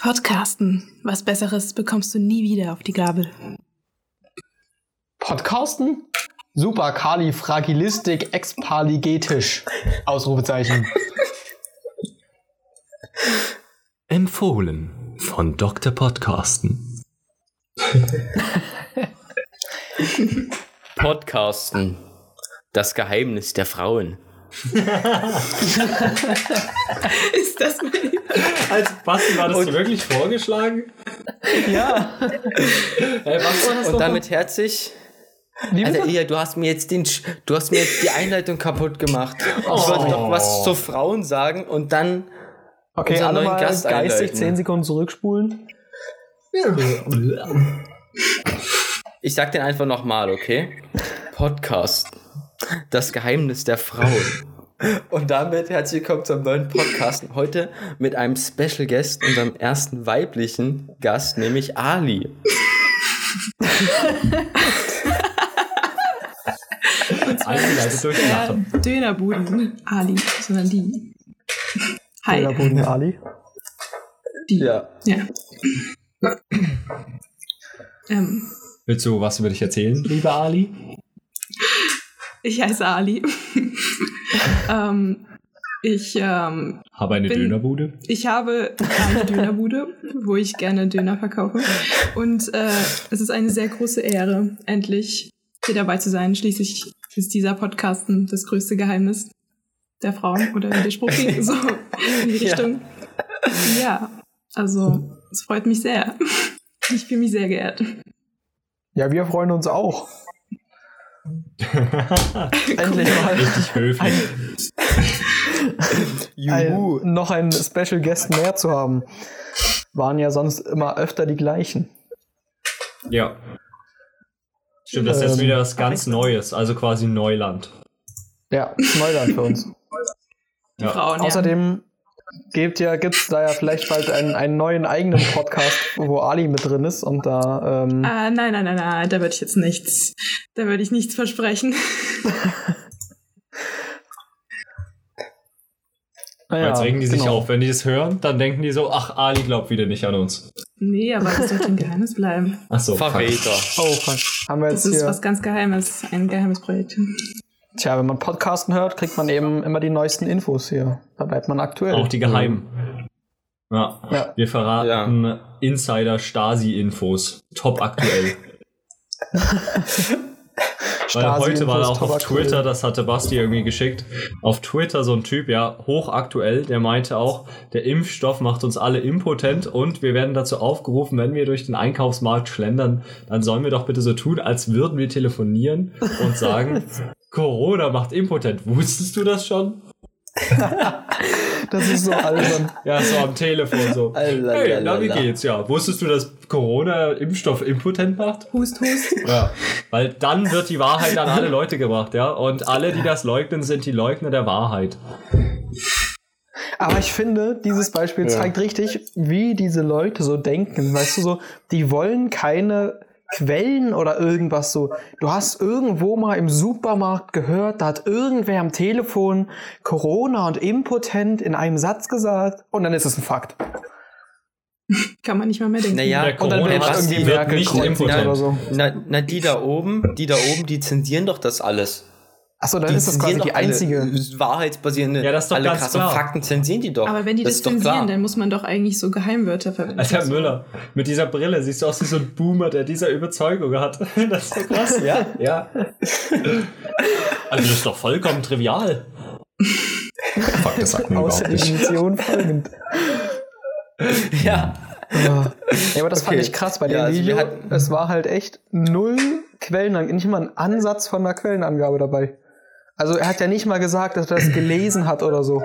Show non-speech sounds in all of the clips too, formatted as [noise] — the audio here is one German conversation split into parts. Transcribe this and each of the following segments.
Podcasten. Was Besseres bekommst du nie wieder auf die Gabel. Podcasten? Super Fragilistik expaligetisch. Ausrufezeichen. Empfohlen von Dr. Podcasten. Podcasten. Das Geheimnis der Frauen. [laughs] Ist das mein Als Basti war das Und- dir wirklich vorgeschlagen? Ja. Hey, das Und noch? damit herzlich. Wie Alter? Ilja, du hast mir jetzt den, Sch- du hast mir jetzt die Einleitung kaputt gemacht. Ich wollte noch was zu Frauen sagen und dann Okay, unseren neuen Gast geistig einleiten. 10 Sekunden zurückspulen. Ich sag den einfach nochmal, okay? Podcast. Das Geheimnis der Frauen. Und damit herzlich willkommen zum neuen Podcast. Heute mit einem Special Guest, unserem ersten weiblichen Gast, nämlich Ali. Eingeleitet durch Lachen. Dönerbuden Ali, sondern die. Hi. Boden Ali. Die. Ja. Ja. ähm, Willst du was über dich erzählen, lieber Ali? Ich heiße Ali. [laughs] ähm, ich, ähm, Habe eine Bin- Dönerbude. ich habe eine Dönerbude, wo ich gerne Döner verkaufe. Und äh, es ist eine sehr große Ehre, endlich hier dabei zu sein. Schließlich ist dieser Podcast das größte Geheimnis der Frauen oder wie der Spruch ging, so in die [laughs] Ja. Richtung. Ja, also es freut mich sehr. Ich fühle mich sehr geehrt. Ja, wir freuen uns auch. [laughs] Endlich mal Richtig höflich. [laughs] Juhu. ein, noch einen Special Guest mehr zu haben. Waren ja sonst immer öfter die gleichen. Ja. Stimmt, das ist jetzt Ähm, wieder was ganz Neues, also quasi Neuland. Ja, Neuland für uns. Die Ja. Frauen, Außerdem gibt ja, gibt's da ja vielleicht bald einen, einen neuen eigenen Podcast, wo Ali mit drin ist und da ähm, ja. Ah, nein, nein, nein, nein, da würde ich jetzt nichts, da würde ich nichts versprechen. [laughs] naja, Jetzt regen die sich genau. auf. Wenn die das hören, dann denken die so, ach, Ali glaubt wieder nicht an uns. Nee, aber das sollte ein [laughs] Geheimnis bleiben. Ach so. fuck. Verräter. Oh, fuck. Haben wir Das jetzt ist hier. was ganz Geheimes, ein geheimes Projekt. Tja, wenn man Podcasten hört, kriegt man eben immer die neuesten Infos hier. Da bleibt man aktuell. Auch die geheimen. Ja. Ja. Wir verraten Insider-Stasi-Infos. Top aktuell. [laughs] Weil heute war auch auf Twitter, das hatte Basti irgendwie geschickt, auf Twitter so ein Typ, ja, hochaktuell, der meinte auch, der Impfstoff macht uns alle impotent und wir werden dazu aufgerufen, wenn wir durch den Einkaufsmarkt schlendern, dann sollen wir doch bitte so tun, als würden wir telefonieren und sagen, [laughs] Corona macht impotent. Wusstest du das schon? [laughs] Das ist so albern. Ja, so am Telefon so. Allalala. Hey, na, wie geht's? Ja, wusstest du, dass Corona-Impfstoff impotent macht? Hust, hust. Ja. Weil dann wird die Wahrheit an alle Leute gebracht, ja. Und alle, die das leugnen, sind die Leugner der Wahrheit. Aber ich finde, dieses Beispiel zeigt richtig, wie diese Leute so denken. Weißt du, so, die wollen keine Quellen oder irgendwas so. Du hast irgendwo mal im Supermarkt gehört, da hat irgendwer am Telefon Corona und impotent in einem Satz gesagt und dann ist es ein Fakt. Kann man nicht mal mehr denken. Naja, Der Und dann wird irgendwie Merkel nicht impotent. oder so. Na, na, die da oben, die da oben, die zensieren doch das alles. Achso, dann Die ist das quasi die doch alle einzige. wahrheitsbasierende, Ja, das ist doch alle ganz krassen klar. Fakten zensieren die doch. Aber wenn die das, doch zensieren, dann muss man doch eigentlich so Geheimwörter verwenden. Alter Müller, mit dieser Brille siehst du aus wie so ein Boomer, der diese Überzeugung hat. [laughs] Das ist so krass. Ja? Ja. [laughs] Also das ist doch vollkommen trivial. Fuck, das sagt man Aus der überhaupt nicht. Definition folgend. [laughs] Ja. Ja, aber das fand Okay. ich krass bei dem Ja, also Video. es war halt echt null Quellenangabe, nicht mal ein Ansatz von einer Quellenangabe dabei. Also er hat ja nicht mal gesagt, dass er das gelesen hat oder so.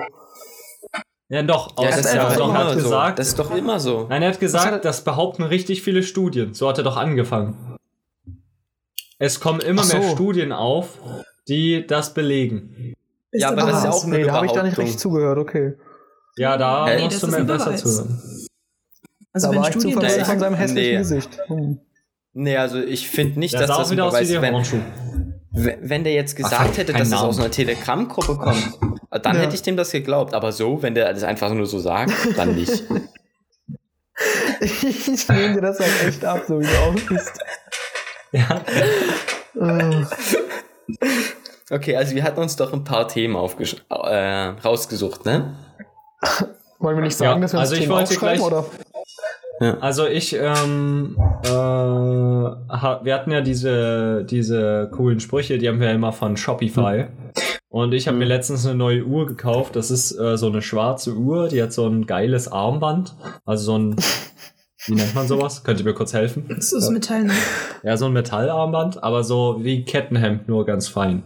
Ja, doch. Ja, das ist er doch immer hat so. gesagt, Das ist doch immer so. Nein, er hat gesagt, hat das behaupten richtig viele Studien. So hat er doch angefangen. Es kommen immer so. mehr Studien auf, die das belegen. Ja, aber das ist ja auch eine nee, da habe ich da nicht richtig zugehört, okay. Ja, da Nee, musst du ist mir besser Beweis. zuhören. Also da wenn war ich zu Studien verwirrt das von seinem hässlichen Nee. Gesicht. Hm. Nee, also ich finde nicht, Der dass das auch ein wieder aus wie Beweis der wenn, der jetzt Ach, gesagt hätte, kein dass es Namen. aus einer Telegram-Gruppe kommt, [laughs] dann Ja. hätte ich dem das geglaubt. Aber so, wenn der das einfach nur so sagt, dann nicht. [laughs] [laughs] ich nehme dir das halt echt ab, so wie du auch bist. Ja. Äh, Okay, also wir hatten uns doch ein paar Themen äh, rausgesucht, ne? wollen wir nicht sagen, Ja, dass wir uns also ich Themen wollte aufschreiben, gleich- oder? Also ich, ähm, äh, ha- wir hatten ja diese, diese coolen Sprüche, die haben wir ja immer von Shopify. Und ich habe mir letztens eine neue Uhr gekauft. Das ist äh, so eine schwarze Uhr, die hat so ein geiles Armband. Also so ein, wie nennt man sowas? Könnt ihr mir kurz helfen? Das ist Metall. Ne? Ja, so ein Metallarmband, aber so wie Kettenhemd, nur ganz fein.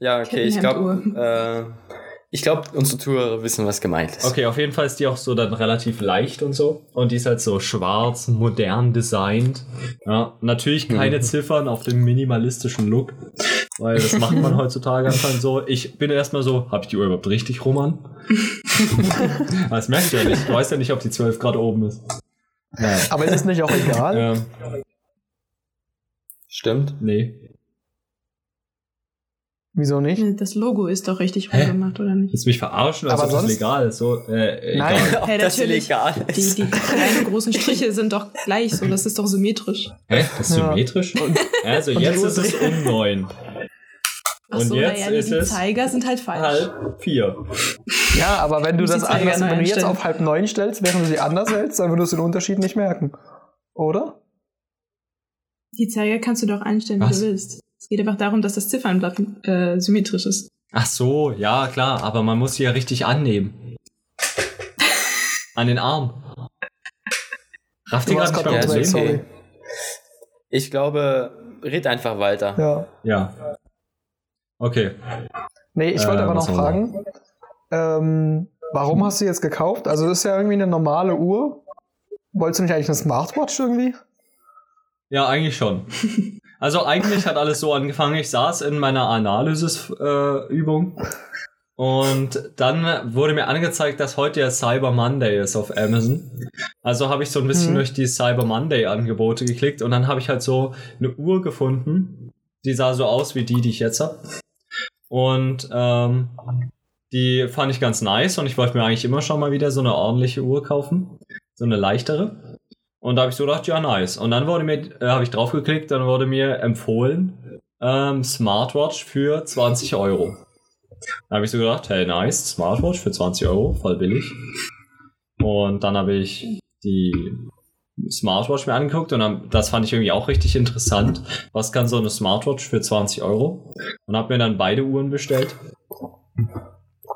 Ja, okay, ich glaube, äh, ich glaube, unsere Zuhörer wissen, was gemeint ist. Okay, auf jeden Fall ist die auch so dann relativ leicht und so. Und die ist halt so schwarz, modern designt. Ja, natürlich keine [laughs] Ziffern auf dem minimalistischen Look. Weil das macht man [laughs] heutzutage anscheinend so. Ich bin erstmal so, habe ich die Uhr überhaupt richtig rum an? [laughs] Das merkst du ja nicht. Du weißt ja nicht, ob die 12 Grad oben ist. Naja. Aber ist es nicht auch egal? Ähm, Stimmt. nee. Wieso nicht? Das Logo ist doch richtig rumgemacht, oder nicht? Willst du mich verarschen, als Aber ob das sonst- legal ist? So, äh, Nein. egal. Ob Hey, das natürlich. illegal Die, ist. die kleinen großen Striche sind doch gleich so, das ist doch symmetrisch. Hä? Das ist Ja. symmetrisch? Also und jetzt ist es um neun. Ach Und so, jetzt die, ist die es Zeiger sind halt falsch. Halb vier. Ja, aber wenn du das anders, wenn du jetzt auf halb neun stellst, während du sie anders hältst, dann würdest du den Unterschied nicht merken. Oder? Die Zeiger kannst du doch einstellen, wie du willst. Es geht einfach darum, dass das Ziffernblatt äh, symmetrisch ist. Ach so, ja, klar, aber man muss sie ja richtig annehmen. An den Arm. Rafft ihr gerade nicht kurz Ja, Problem? okay. sorry. Ich glaube, red einfach weiter. Ja. Ja. Okay. Nee, ich Äh, wollte aber noch fragen, ähm, warum hast du jetzt gekauft? Also das ist ja irgendwie eine normale Uhr. Wolltest du nicht eigentlich eine Smartwatch irgendwie? Ja, eigentlich schon. [laughs] Also eigentlich hat alles so angefangen. Ich saß in meiner Analysis-Übung und dann wurde mir angezeigt, dass heute ja Cyber Monday ist auf Amazon. Also habe ich so ein bisschen Mhm. durch die Cyber Monday-Angebote geklickt und dann habe ich halt so eine Uhr gefunden, die sah so aus wie die, die ich jetzt habe. Und ähm, die fand ich ganz nice und ich wollte mir eigentlich immer schon mal wieder so eine ordentliche Uhr kaufen. So eine leichtere. Und da habe ich so gedacht, ja, nice. Und dann wurde mir, äh, habe ich draufgeklickt, dann wurde mir empfohlen, ähm, Smartwatch für 20 Euro. Da habe ich so gedacht, hey, nice, Smartwatch für 20 Euro, voll billig. Und dann habe ich die Smartwatch mir angeguckt und dann, das fand ich irgendwie auch richtig interessant. Was kann so eine Smartwatch für 20 Euro? Und habe mir dann beide Uhren bestellt.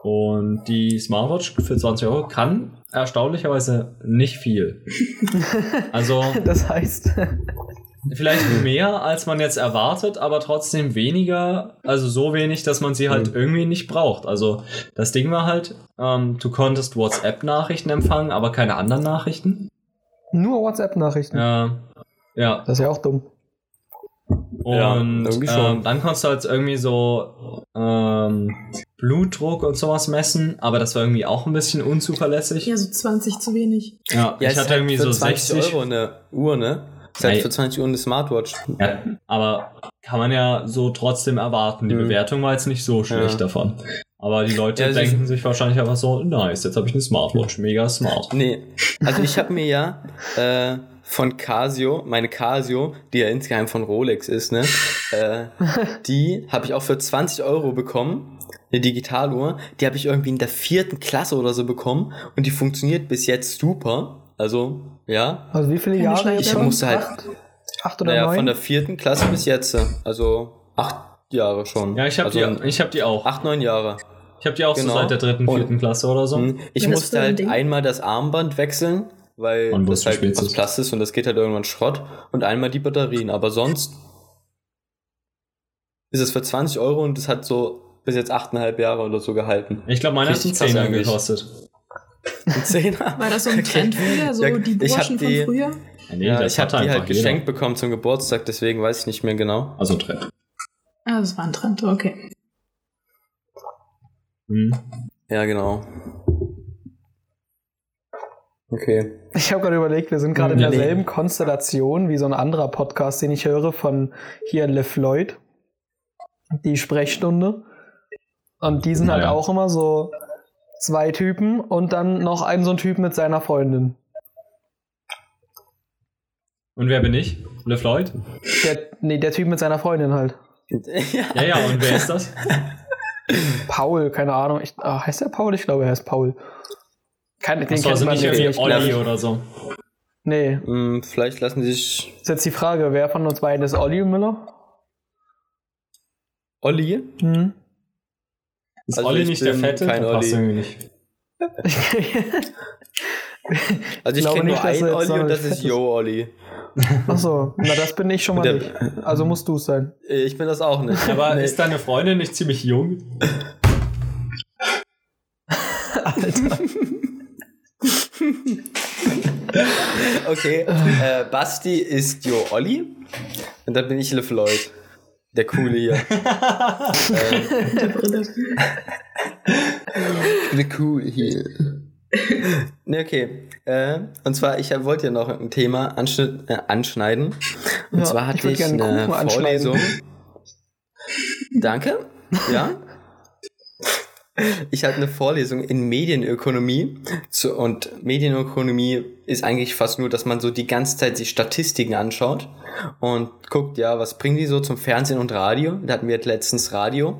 Und die Smartwatch für 20 Euro kann erstaunlicherweise nicht viel. [laughs] Also Das heißt, vielleicht mehr, als man jetzt erwartet, aber trotzdem weniger, also so wenig, dass man sie halt irgendwie nicht braucht. Also das Ding war halt, ähm, du konntest WhatsApp-Nachrichten empfangen, aber keine anderen Nachrichten. nur WhatsApp-Nachrichten. Äh, ja, Das ist ja auch dumm. Ja, und irgendwie schon. ähm, dann konntest du halt irgendwie so ähm, Blutdruck und sowas messen, aber das war irgendwie auch ein bisschen unzuverlässig. Ja, so 20 zu wenig. Ja, Ja, ich hatte irgendwie für so 20 60 Euro eine Uhr, ne? Ist halt für 20 Euro eine Smartwatch. Ja, aber kann man ja so trotzdem erwarten. Die Mhm. Bewertung war jetzt nicht so schlecht Ja. davon. Aber die Leute Ja, also denken sich wahrscheinlich einfach so, nice, jetzt habe ich eine Smartwatch, mega smart. Nee, also ich habe mir ja äh, von Casio, meine Casio, die ja insgeheim von Rolex ist, ne? Äh, die habe ich auch für 20 Euro bekommen. Eine Digitaluhr. Die habe ich irgendwie in der vierten Klasse oder so bekommen und die funktioniert bis jetzt super. Also, ja. Also wie viele Jahre Ich schon? musste halt, Acht, acht oder naja, neun? von der vierten Klasse bis jetzt. Also acht Jahre schon. Ja, ich habe also, die, ich hab die auch. Acht, neun Jahre. Ich habe die auch Genau. so seit der dritten, Und- vierten Klasse oder so. Hm, Ich musste ein halt Ding? einmal das Armband wechseln, weil Und das halt aus. Plast ist und das geht halt irgendwann Schrott. Und einmal die Batterien. Aber sonst ist es für 20 Euro und es hat so bis jetzt 8,5 Jahre oder so gehalten. Ich glaube, meine hat einen Zehner gekostet. Ein Zehner. War das so ein [laughs] Trend früher, so Ja, die Burschen von die- früher? Ja, nee, Ja, ich habe hatte die halt jeder. geschenkt bekommen zum Geburtstag, deswegen weiß ich nicht mehr genau. Also ein Trend. Ah, das war ein Trend, okay. Hm. Ja, genau. Okay. Ich habe gerade überlegt, wir sind gerade in derselben Konstellation wie so ein anderer Podcast, den ich höre von hier Le Floyd, die Sprechstunde. Und die sind halt Naja. auch immer so zwei Typen und dann noch ein so ein Typ mit seiner Freundin. Und wer bin ich? LeFloid? Der, nee, der Typ mit seiner Freundin halt. ja. Ja, ja, und wer ist das? Paul, keine Ahnung. Ich, ah, heißt der Paul? Ich glaube, er heißt Paul. Keine, den Achso, also nicht irgendwie Olli oder so. Nee. Hm, vielleicht lassen sie sich Ist jetzt die Frage, wer von uns beiden ist Olli Müller? Olli. Hm. Ist Also Olli ich nicht der Fette? kein Olli. nicht. [laughs] Also ich kenne nur einen Olli und das ist. Yo Olli. Achso, na das bin ich schon mal Der- nicht. Also musst du es sein. Ich bin das auch nicht. [laughs] Aber Nee. ist deine Freundin nicht ziemlich jung? [laughs] Okay, äh, Basti ist Jo Olli und dann bin ich LeFloid. Der Coole hier. Der [laughs] Brille. [laughs] Der Coole hier. Ne, okay. Äh, und zwar, ich wollte ja noch ein Thema äh, anschneiden. Und Ja, zwar ich hatte ich, gerne eine. Vorlesung. Danke. Ja. [laughs] Ich hatte eine Vorlesung in Medienökonomie zu, und Medienökonomie ist eigentlich fast nur, dass man so die ganze Zeit sich Statistiken anschaut und guckt, ja, was bringen die so zum Fernsehen und Radio? Da hatten wir halt letztens Radio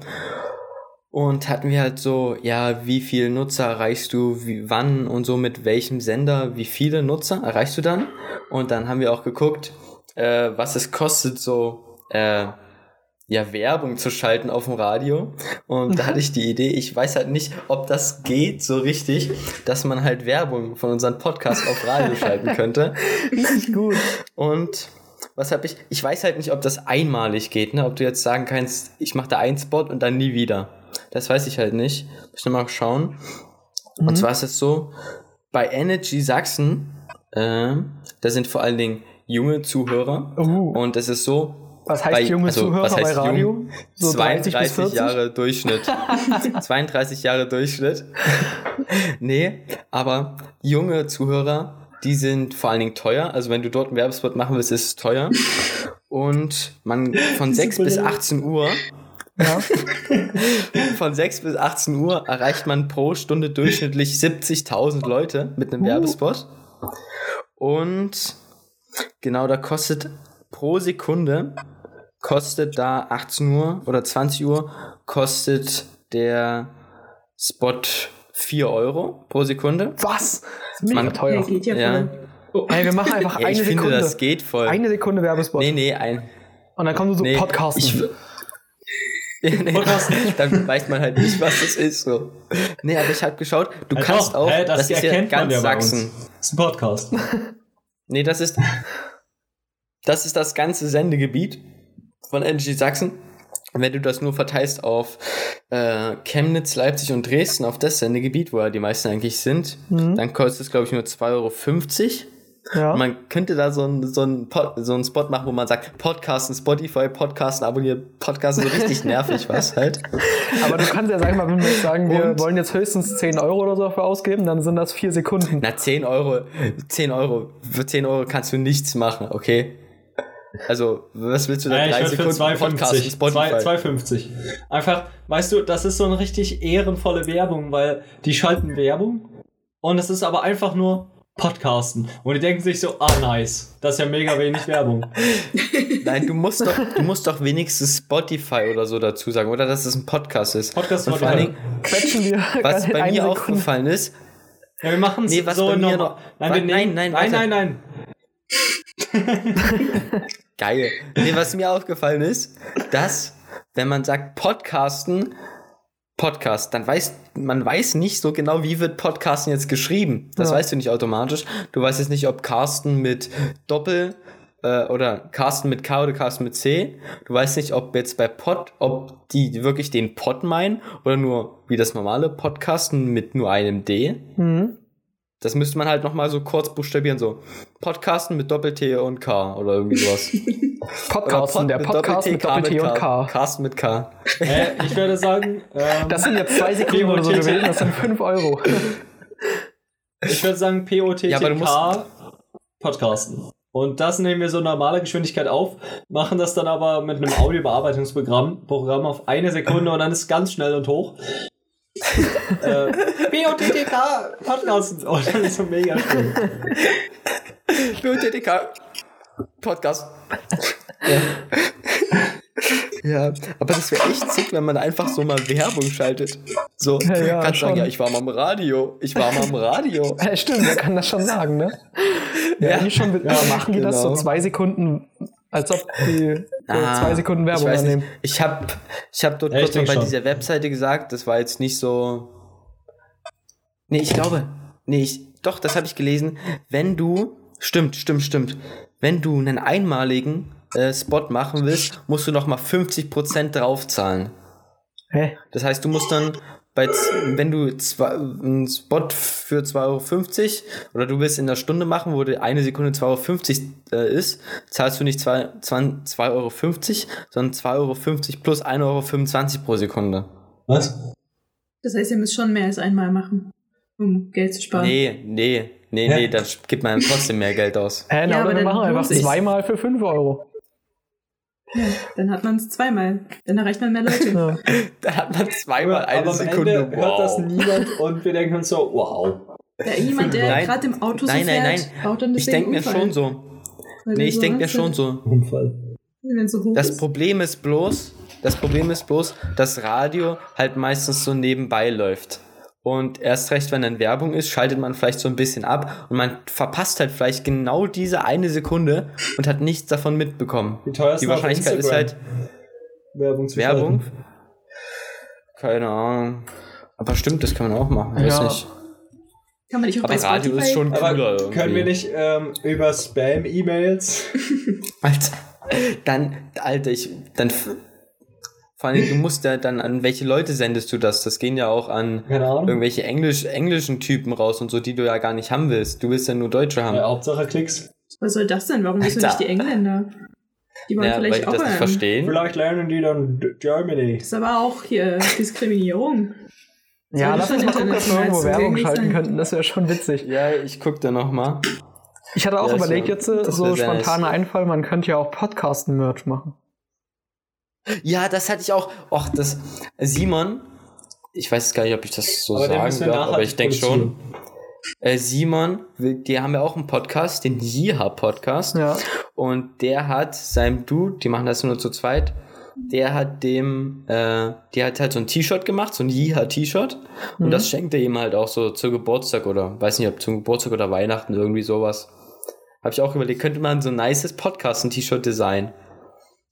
und hatten wir halt so, ja, wie viele Nutzer erreichst du, wie, wann und so mit welchem Sender, wie viele Nutzer erreichst du dann? Und dann haben wir auch geguckt, äh, was es kostet, so, äh, ja, Werbung zu schalten auf dem Radio. Und da hatte ich die Idee, ich weiß halt nicht, ob das geht so richtig, dass man halt Werbung von unserem Podcast auf Radio schalten könnte. [laughs] Richtig gut. Und was habe ich? Ich weiß halt nicht, ob das einmalig geht, ne? Ob du jetzt sagen kannst, ich mache da einen Spot und dann nie wieder. Das weiß ich halt nicht. Muss ich mal schauen. Mhm. Und zwar ist es so, bei Energy Sachsen, äh, da sind vor allen Dingen junge Zuhörer. Uh, Und es ist so, was heißt bei- junge also, Zuhörer was heißt bei Radio? jung? So 30 bis 32 40? Jahre Durchschnitt. [laughs] 32 Jahre Durchschnitt. nee, aber junge Zuhörer, die sind vor allen Dingen teuer. Also wenn du dort einen Werbespot machen willst, ist es teuer. Und man von 6 bis 18 Uhr, Ja. [laughs] von 6 bis 18 Uhr erreicht man pro Stunde durchschnittlich 70.000 Leute mit einem Uh. Werbespot. Und genau, da kostet pro Sekunde, kostet da 18 Uhr oder 20 Uhr, kostet der Spot 4 Euro pro Sekunde. Was? Das ist mega Man- teuer. Ja, geht ja Ja. Oh, Hey, wir machen einfach Ja, eine ich finde, Sekunde. das geht voll. Eine Sekunde Werbespot. nee, nee, ein. Und dann kommen so Nee, Podcasten. ich- [laughs] nee, [laughs] dann weiß man halt nicht, was das ist. So. Nee, aber ich habe geschaut, du Halt kannst doch, auch, hä, das, ist ja erkennt man ganz ja bei Sachsen. uns. Das ist ein Podcast. Nee, das ist das ist das ganze Sendegebiet von Energy Sachsen. Wenn du das nur verteilst auf äh, Chemnitz, Leipzig und Dresden, auf das Sendegebiet, wo ja die meisten eigentlich sind, Mhm. dann kostet es, glaube ich, nur 2,50 Euro. ja. Man könnte da so einen so Pod, so Spot machen, wo man sagt, Podcasten, Spotify, Podcasten, abonniert, Podcasten, so richtig [laughs] nervig was halt. Aber du kannst ja sagen, mal, wenn wir jetzt sagen, wir Und? wollen jetzt höchstens 10 Euro oder so dafür ausgeben, dann sind das 4 Sekunden. Na, 10 Euro, 10 Euro, für 10 Euro kannst du nichts machen, okay? Also, was willst du da? Äh, ich drei für Sekunden Podcasten, 2,50. Spotify. 2,50. Einfach, weißt du, das ist so eine richtig ehrenvolle Werbung, weil die schalten Werbung und es ist aber einfach nur Podcasten. Und die denken sich so, ah, nice. Das ist ja mega wenig Werbung. [laughs] Nein, du musst doch, du musst doch wenigstens Spotify oder so dazu sagen, oder dass es ein Podcast ist. Podcast Und vor allen. Dingen, Quetschen wir [laughs] was in bei mir Sekunde. aufgefallen ist, Ja, wir machen es Nee, was so normal. noch- Nein, Nein, nein, nein, nein, nein. [laughs] geil. Nee, was mir aufgefallen ist, dass, wenn man sagt Podcasten, Podcast, dann weiß man weiß nicht so genau, wie wird Podcasten jetzt geschrieben. Das Ja. weißt du nicht automatisch. Du weißt jetzt nicht, ob Carsten mit Doppel äh, oder Carsten mit K oder Carsten mit C. Du weißt nicht, ob jetzt bei Pod, ob die wirklich den Pod meinen oder nur wie das normale Podcasten mit nur einem D. Mhm. Das müsste man halt nochmal so kurz buchstabieren, so Podcasten mit Doppel-T und K oder irgendwie sowas. [laughs] Podcasten, der Podcast mit Doppel-T und K. Carsten mit K. Äh, ich würde sagen, ähm, Das sind jetzt zwei Sekunden oder so gewesen, das sind 5 Euro. ich würde sagen Ja, aber du POTTK Podcasten. Und das nehmen wir so normale Geschwindigkeit auf, machen das dann aber mit einem Audiobearbeitungsprogramm Programm auf eine Sekunde und dann ist es ganz schnell und hoch. Äh, POTTK Podcasten. Oh, das ist so mega schön. POTTK. Podcast. Ja, aber das wäre echt sick, wenn man einfach so mal Werbung schaltet. So, Ja, ja, kannst sagen, schon. ja, ich war mal im Radio. Ich war mal im Radio. Ja, stimmt, wer kann das schon sagen, ne? Ja, Ja. schon, ja, machen die das so Genau. zwei Sekunden, als ob die so Ah, zwei Sekunden Werbung ich annehmen. nicht. Ich habe ich hab dort Ja, kurz mal bei schon. dieser Webseite gesagt, das war jetzt nicht so. Nee, ich glaube. Nee, ich, doch, das habe ich gelesen. Wenn du. Stimmt, stimmt, stimmt. Wenn du einen einmaligen äh, Spot machen willst, musst du nochmal 50% draufzahlen. Hä? Das heißt, du musst dann bei, wenn du zwei, einen Spot für 2,50 Euro oder du willst in einer Stunde machen, wo die eine Sekunde 2,50 Euro äh, ist, zahlst du nicht 2,50 Euro, sondern 2,50 Euro plus 1,25 Euro pro Sekunde. Was? Das heißt, ihr müsst schon mehr als einmal machen, um Geld zu sparen. Nee, nee, nee, Hä? nee, dann gibt man trotzdem mehr Geld aus. Hä, na, Ja, aber wir dann machen einfach lohnt sich's. zweimal für 5 Euro. Ja, dann hat man es zweimal. Dann erreicht man mehr Leute. Ja. Da hat man zweimal eine aber am Sekunde. Ende hört das wow. niemand und wir denken uns so, wow. Ja, jemand, der Nein. gerade im Auto so Nein, nein, fährt, nein. baut dann Ich denke mir schon so. weil Nee, ich so denke mir schon so. Unfall. So hoch Das ist. Problem ist bloß, das Problem ist bloß, dass Radio halt meistens so nebenbei läuft. Und erst recht, wenn dann Werbung ist, schaltet man vielleicht so ein bisschen ab und man verpasst halt vielleicht genau diese eine Sekunde und hat nichts davon mitbekommen. Die teuerste Die Wahrscheinlichkeit ist halt Werbung zu Werbung. schalten. Keine Ahnung. Aber stimmt, das kann man auch machen. Weiß Ja. nicht. Kann man nicht auch Aber bei Radio Spotify? ist schon cooler Aber irgendwie. können wir nicht ähm, über Spam-E-Mails? Alter, dann, Alter, ich, dann, f- vor allem, du musst ja dann, an welche Leute sendest du das? Das gehen ja auch an Ahnung. irgendwelche Englisch, englischen Typen raus und so, die du ja gar nicht haben willst. Du willst ja nur Deutsche haben. Ja, Hauptsache Klicks. Was soll das denn? Warum wissen nicht Alter. die Engländer? Die wollen Ja, weil vielleicht die auch das nicht verstehen. Vielleicht lernen die dann Germany. Das ist aber auch hier Diskriminierung. Ja, lass uns mal gucken, dass wir irgendwo Werbung schalten sein. könnten. Das wäre schon witzig. Ja, ich guck da nochmal. Ich hatte auch Ja, überlegt, so- jetzt so spontaner Einfall, man könnte ja auch Podcasten-Merch machen. Ja, das hatte ich auch. Och, das, Simon, ich weiß gar nicht, ob ich das so Aber sagen darf, aber ich denke schon. Äh, Simon, die haben ja auch einen Podcast, den Jiha-Podcast. Ja. Und der hat seinem Dude, die machen das nur zu zweit, der hat dem, äh, der hat halt so ein T-Shirt gemacht, so ein Jiha-T-Shirt. Und Mhm. das schenkt er ihm halt auch so zu Geburtstag oder, weiß nicht, ob zum Geburtstag oder Weihnachten, irgendwie sowas. Habe ich auch überlegt, könnte man so ein nices Podcast-T-Shirt designen.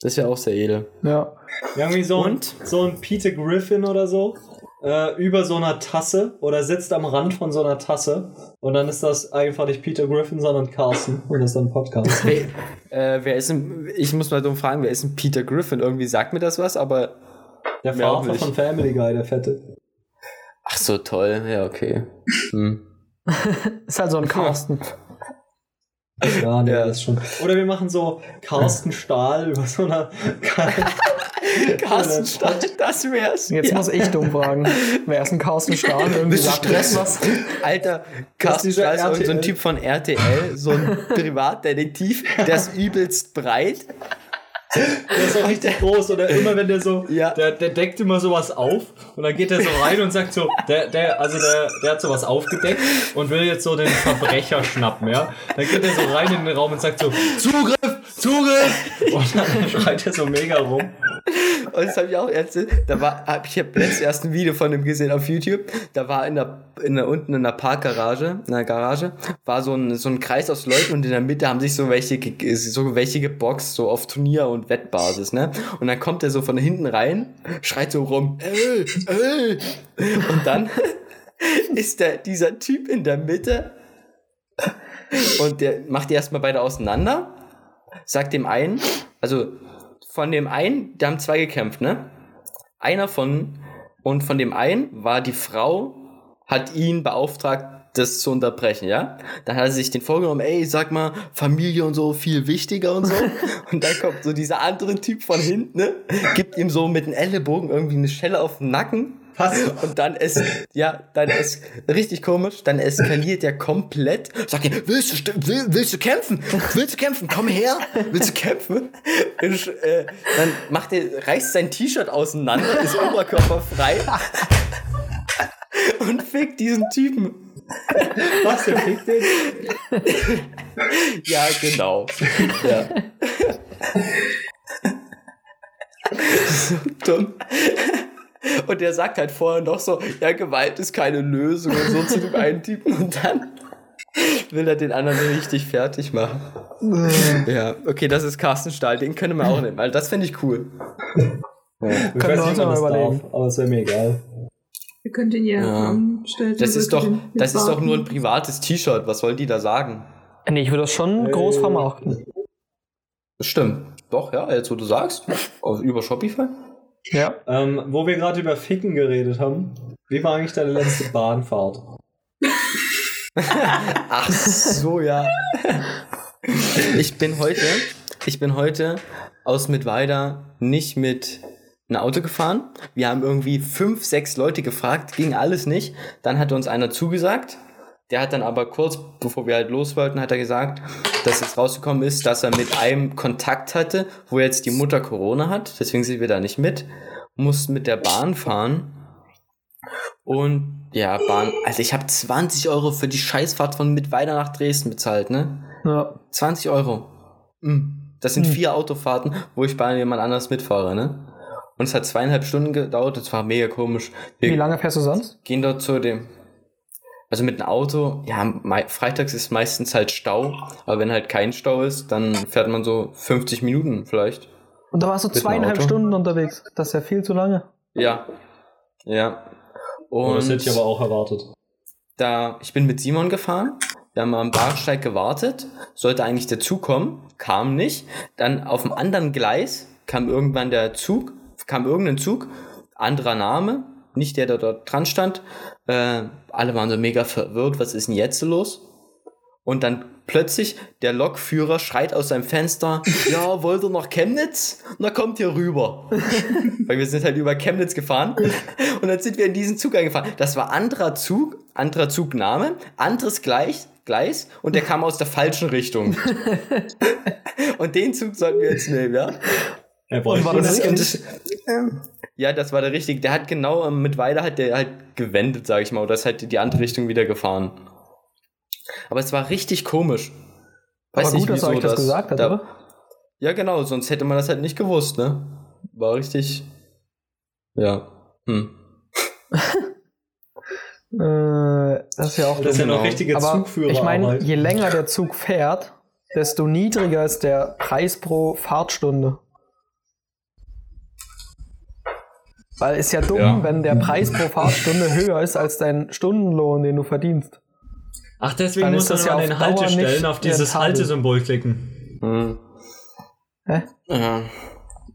Das wäre auch sehr edel. Ja. Irgendwie so ein, Und? so ein Peter Griffin oder so. Äh, über so einer Tasse oder sitzt am Rand von so einer Tasse und dann ist das einfach nicht Peter Griffin, sondern Carsten und das ist dann ein Podcast. [laughs] Wer, äh, wer ist denn, ich muss mal dumm fragen, wer ist denn Peter Griffin? Irgendwie sagt mir das was, aber. Der Vater von Family Guy, der Fette. Ach so, toll. Ja, okay. Hm. [laughs] Ist halt so ein [laughs] Carsten. Ja, nee, Ja. das ist schon. Oder wir machen so Carsten Stahl über so einer. [laughs] Carsten Stadt, das wär's. Jetzt ja. muss ich dumm fragen. Wer ist ein Carsten Stahl? Irgendwie Bist du sagt Stress? was. Alter, Carsten Stahl ist so ein. Typ von RTL, so ein [laughs] Privatdetektiv, der ist übelst breit. Der ist so richtig groß oder immer wenn der so, Ja. der, der deckt immer sowas auf und dann geht er so rein und sagt so, der, der, also der, der hat sowas aufgedeckt und will jetzt so den Verbrecher schnappen, ja. Dann geht er so rein in den Raum und sagt so, Zugriff, Zugriff! [laughs] Und dann schreit er so mega rum. Und das habe ich auch erzählt. Da war, hab ich habe letztes erst ein Video von ihm gesehen auf YouTube. Da war in der, in der unten in der Parkgarage, in der Garage, war so ein, so ein Kreis aus Leuten und in der Mitte haben sich so welche, so welche geboxt, so auf Turnier- und Wettbasis, ne? Und dann kommt er so von hinten rein, schreit so rum, äh, äh. Und dann [laughs] ist der, dieser Typ in der Mitte und der macht die erstmal beide auseinander, sagt dem einen, also von dem einen, da haben zwei gekämpft, ne? Einer von, und von dem einen war die Frau, hat ihn beauftragt, das zu unterbrechen, ja? Dann hat er sich den vorgenommen, ey, sag mal, Familie und so viel wichtiger und so. [laughs] und dann kommt so dieser andere Typ von hinten, ne? Gibt ihm so mit dem Ellenbogen irgendwie eine Schelle auf den Nacken. Was? Und dann ist, ja, dann ist richtig komisch, dann eskaliert er komplett. Sagt er, willst du, will, willst du kämpfen? Willst du kämpfen? Komm her! Willst du kämpfen? Und, äh, dann macht er, reißt sein T-Shirt auseinander, ist oberkörperfrei und fickt diesen Typen. Was, der fickt den? Ja, genau. Ja. so dumm. Und der sagt halt vorher noch so, ja, Gewalt ist keine Lösung und so zu dem einen Typen und dann will er den anderen richtig fertig machen. ja, okay, das ist Carsten Stahl, den können wir auch nehmen, weil das finde ich cool. Ich Können wir uns nicht, mal das überlegen. darf, aber es wäre mir egal. Ihr könnt ihn ja, Ja. stellen. Das ist doch, den- das ist doch nur ein privates T-Shirt, was wollen die da sagen? Nee, ich würde das schon groß Äh. vermarkten. Das stimmt. Doch, ja, jetzt wo du sagst, auf, über Shopify. Ja. Ähm, wo wir gerade über Ficken geredet haben, wie war eigentlich deine letzte [laughs] Bahnfahrt? [laughs] Ach so, ja. Ich bin heute, ich bin heute aus Mittweida nicht mit einem Auto gefahren. Wir haben irgendwie fünf, sechs Leute gefragt, ging alles nicht. Dann hat uns einer zugesagt. Der hat dann aber kurz, bevor wir halt los wollten, hat er gesagt, dass es rausgekommen ist, dass er mit einem Kontakt hatte, wo jetzt die Mutter Corona hat. Deswegen sind wir da nicht mit. Mussten mit der Bahn fahren. Und ja, Bahn, also ich habe 20 Euro für die Scheißfahrt von Mittweida nach Dresden bezahlt, ne? ja. 20 Euro. Mm. Das sind Hm. vier Autofahrten, wo ich bei jemand anders mitfahre, ne? Und es hat zweieinhalb Stunden gedauert, das war mega komisch. Wir Wie lange fährst du sonst? gehen dort zu dem. Also mit einem Auto, ja, freitags ist meistens halt Stau, aber wenn halt kein Stau ist, dann fährt man so 50 Minuten vielleicht. Und da warst du zweieinhalb? Stunden unterwegs. Das ist ja viel zu lange. Ja. Ja. Oh, Und das hätte ich aber auch erwartet. da, ich bin mit Simon gefahren. Wir haben am Bahnsteig gewartet. Sollte eigentlich der Zug kommen, kam nicht. Dann auf dem anderen Gleis kam irgendwann der Zug, kam irgendein Zug, anderer Name, nicht der, der dort dran stand. Äh, alle waren so mega verwirrt, was ist denn jetzt los? Und dann plötzlich der Lokführer schreit aus seinem Fenster, [laughs] ja, wollt ihr nach Chemnitz? Na kommt hier rüber. [laughs] Weil wir sind halt über Chemnitz gefahren. Und dann sind wir in diesen Zug eingefahren. Das war anderer Zug, anderer Zugname, anderes Gleis, Gleis und der kam aus der falschen Richtung. [laughs] und den Zug sollten wir jetzt nehmen, ja? Er bräuchte war das das Und das, ja, das war der richtige. Der hat genau ähm, mit Weide hat der halt gewendet, sag ich mal, oder ist halt die andere Richtung wieder gefahren. Aber es war richtig komisch. Aber gut, dass er euch das gesagt hat, da- oder? Ja, genau, sonst hätte man das halt nicht gewusst, ne? War richtig. Ja. Hm. [laughs] Äh, das ist ja auch Das ist ja dumm. noch richtige Aber Zugführer. ich meine, je länger der Zug fährt, desto niedriger ist der Preis pro Fahrtstunde. Weil ist ja dumm, Ja. wenn der Preis pro Fahrstunde höher ist als dein Stundenlohn, den du verdienst. Ach, deswegen Dann muss man das an ja den Haltestellen auf dieses. Haltesymbol klicken. Hm. Hä? Ja.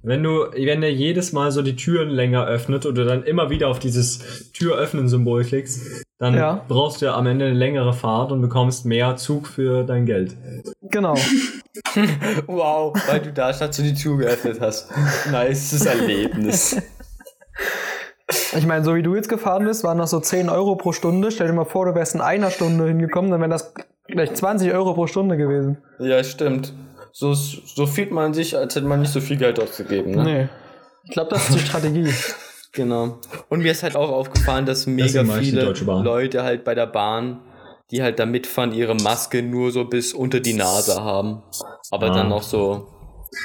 Wenn du, wenn der jedes Mal so die Türen länger öffnet oder dann immer wieder auf dieses Tür-Öffnen-Symbol klickst, dann Ja. brauchst du ja am Ende eine längere Fahrt und bekommst mehr Zug für dein Geld. Genau. [laughs] Wow, weil du da statt du die Tür geöffnet hast. Nice Erlebnis. [laughs] Ich meine, so wie du jetzt gefahren bist, waren das so 10 Euro pro Stunde. Stell dir mal vor, du wärst in einer Stunde hingekommen, dann wären das gleich 20 Euro pro Stunde gewesen. Ja, stimmt. So, so fühlt man sich, als hätte man nicht so viel Geld ausgegeben. Ne? Nee. Ich glaube, das ist die Strategie. [laughs] Genau. Und mir ist halt auch aufgefallen, dass mega die viele. Leute halt bei der Bahn, die halt da mitfahren, ihre Maske nur so bis unter die Nase haben. Aber Ah. dann noch so,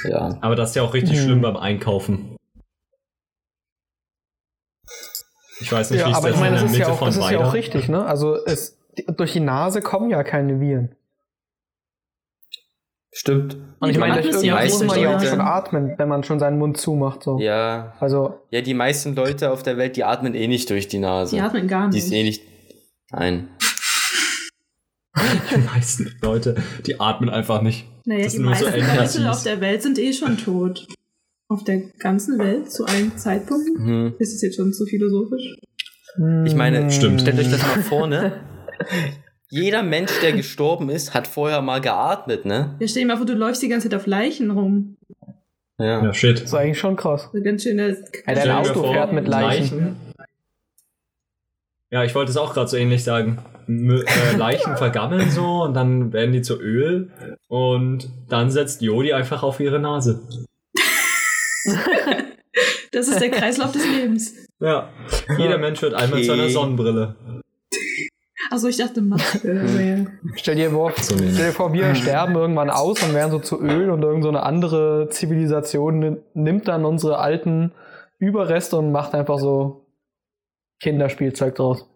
ja. Aber das ist ja auch richtig Hm. schlimm beim Einkaufen. Ich weiß nicht, Ja, wie es aber ich meine, in das ist, ja auch, von das ist ja auch richtig, ne? Also es, durch die Nase kommen ja keine Viren. Stimmt. Und ich Die meine, das meisten muss man ja auch Leute- schon atmen, wenn man schon seinen Mund zumacht. So. Ja. Also, Ja, die meisten Leute auf der Welt, die atmen eh nicht durch die Nase. Die atmen gar Die nicht. ist eh nicht. Nein. [laughs] Die meisten Leute, die atmen einfach nicht. Naja, Das die nur so meisten Leute auf der Welt sind eh schon tot. Auf der ganzen Welt zu allen Zeitpunkten. Mhm. Ist es jetzt schon zu philosophisch? Ich meine, Stimmt. stellt euch das mal vor, ne? [laughs] Jeder Mensch, der gestorben ist, hat vorher mal geatmet, ne? Ja, stell dir mal vor, du läufst die ganze Zeit auf Leichen rum. Ja. Ja, shit. Das ist eigentlich schon krass. So ganz schöne. Ja, dein Stell dir Auto vor, fährt mit Leichen. Ja, ich wollte es auch gerade so ähnlich sagen. Mü- äh, [laughs] Leichen vergammeln so und dann werden die zu Öl und dann setzt Jodi einfach auf ihre Nase. [laughs] Das ist der Kreislauf des Lebens. Ja, jeder Mensch wird einmal Okay. zu einer Sonnenbrille. Also ich dachte Maske. [laughs] Stell dir vor, stell dir vor wir sterben irgendwann aus und werden so zu Öl und irgend so eine andere Zivilisation ni- nimmt dann unsere alten Überreste und macht einfach so Kinderspielzeug draus.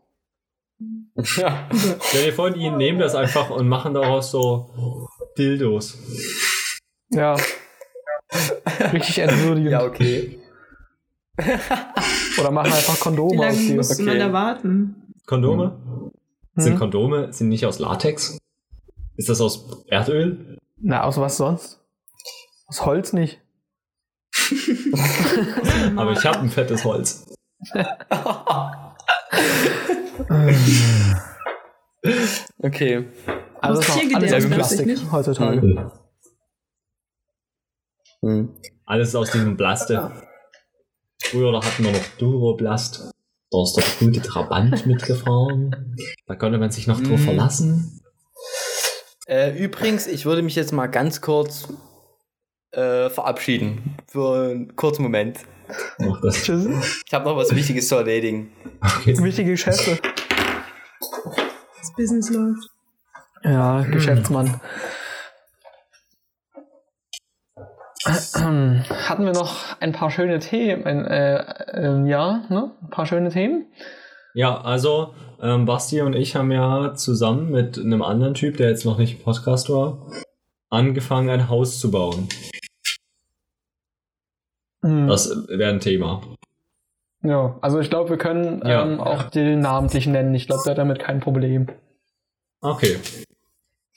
[laughs] Ja. Stell dir vor, die nehmen das einfach und machen daraus so Dildos. Ja. Richtig entwürdigend. ja, okay. [laughs] Oder machen einfach Wie Kondome aus lange dir. musste man Okay. da warten? Kondome? Hm? Sind Kondome, sind nicht aus Latex? Ist das aus Erdöl? Na, aus was sonst? Aus Holz nicht. [laughs] Aber ich habe ein fettes Holz. [laughs] Okay. Also Aus ist auch alles aus Plastik nicht? heutzutage. Hm. Alles aus diesem Blaste. Früher da hatten wir noch Duroblast. Da ist der gute Trabant [laughs] mitgefahren. Da konnte man sich noch drauf Mm. verlassen. Äh, übrigens, ich würde mich jetzt mal ganz kurz äh, verabschieden. Für einen kurzen Moment. Mach das. Tschüss. Ich habe noch was Wichtiges zu erledigen. Okay. Wichtige Geschäfte. Das Business läuft. Ja, Geschäftsmann. Hatten wir noch ein paar schöne Themen? Äh, äh, ja, ne? Ein paar schöne Themen. Ja, also ähm, Basti und ich haben ja zusammen mit einem anderen Typ, der jetzt noch nicht im Podcast war, angefangen, ein Haus zu bauen. Hm. Das wäre ein Thema. Ja, also ich glaube, wir können Ja. ähm, auch den namentlich nennen. Ich glaube, der hat damit kein Problem. Okay.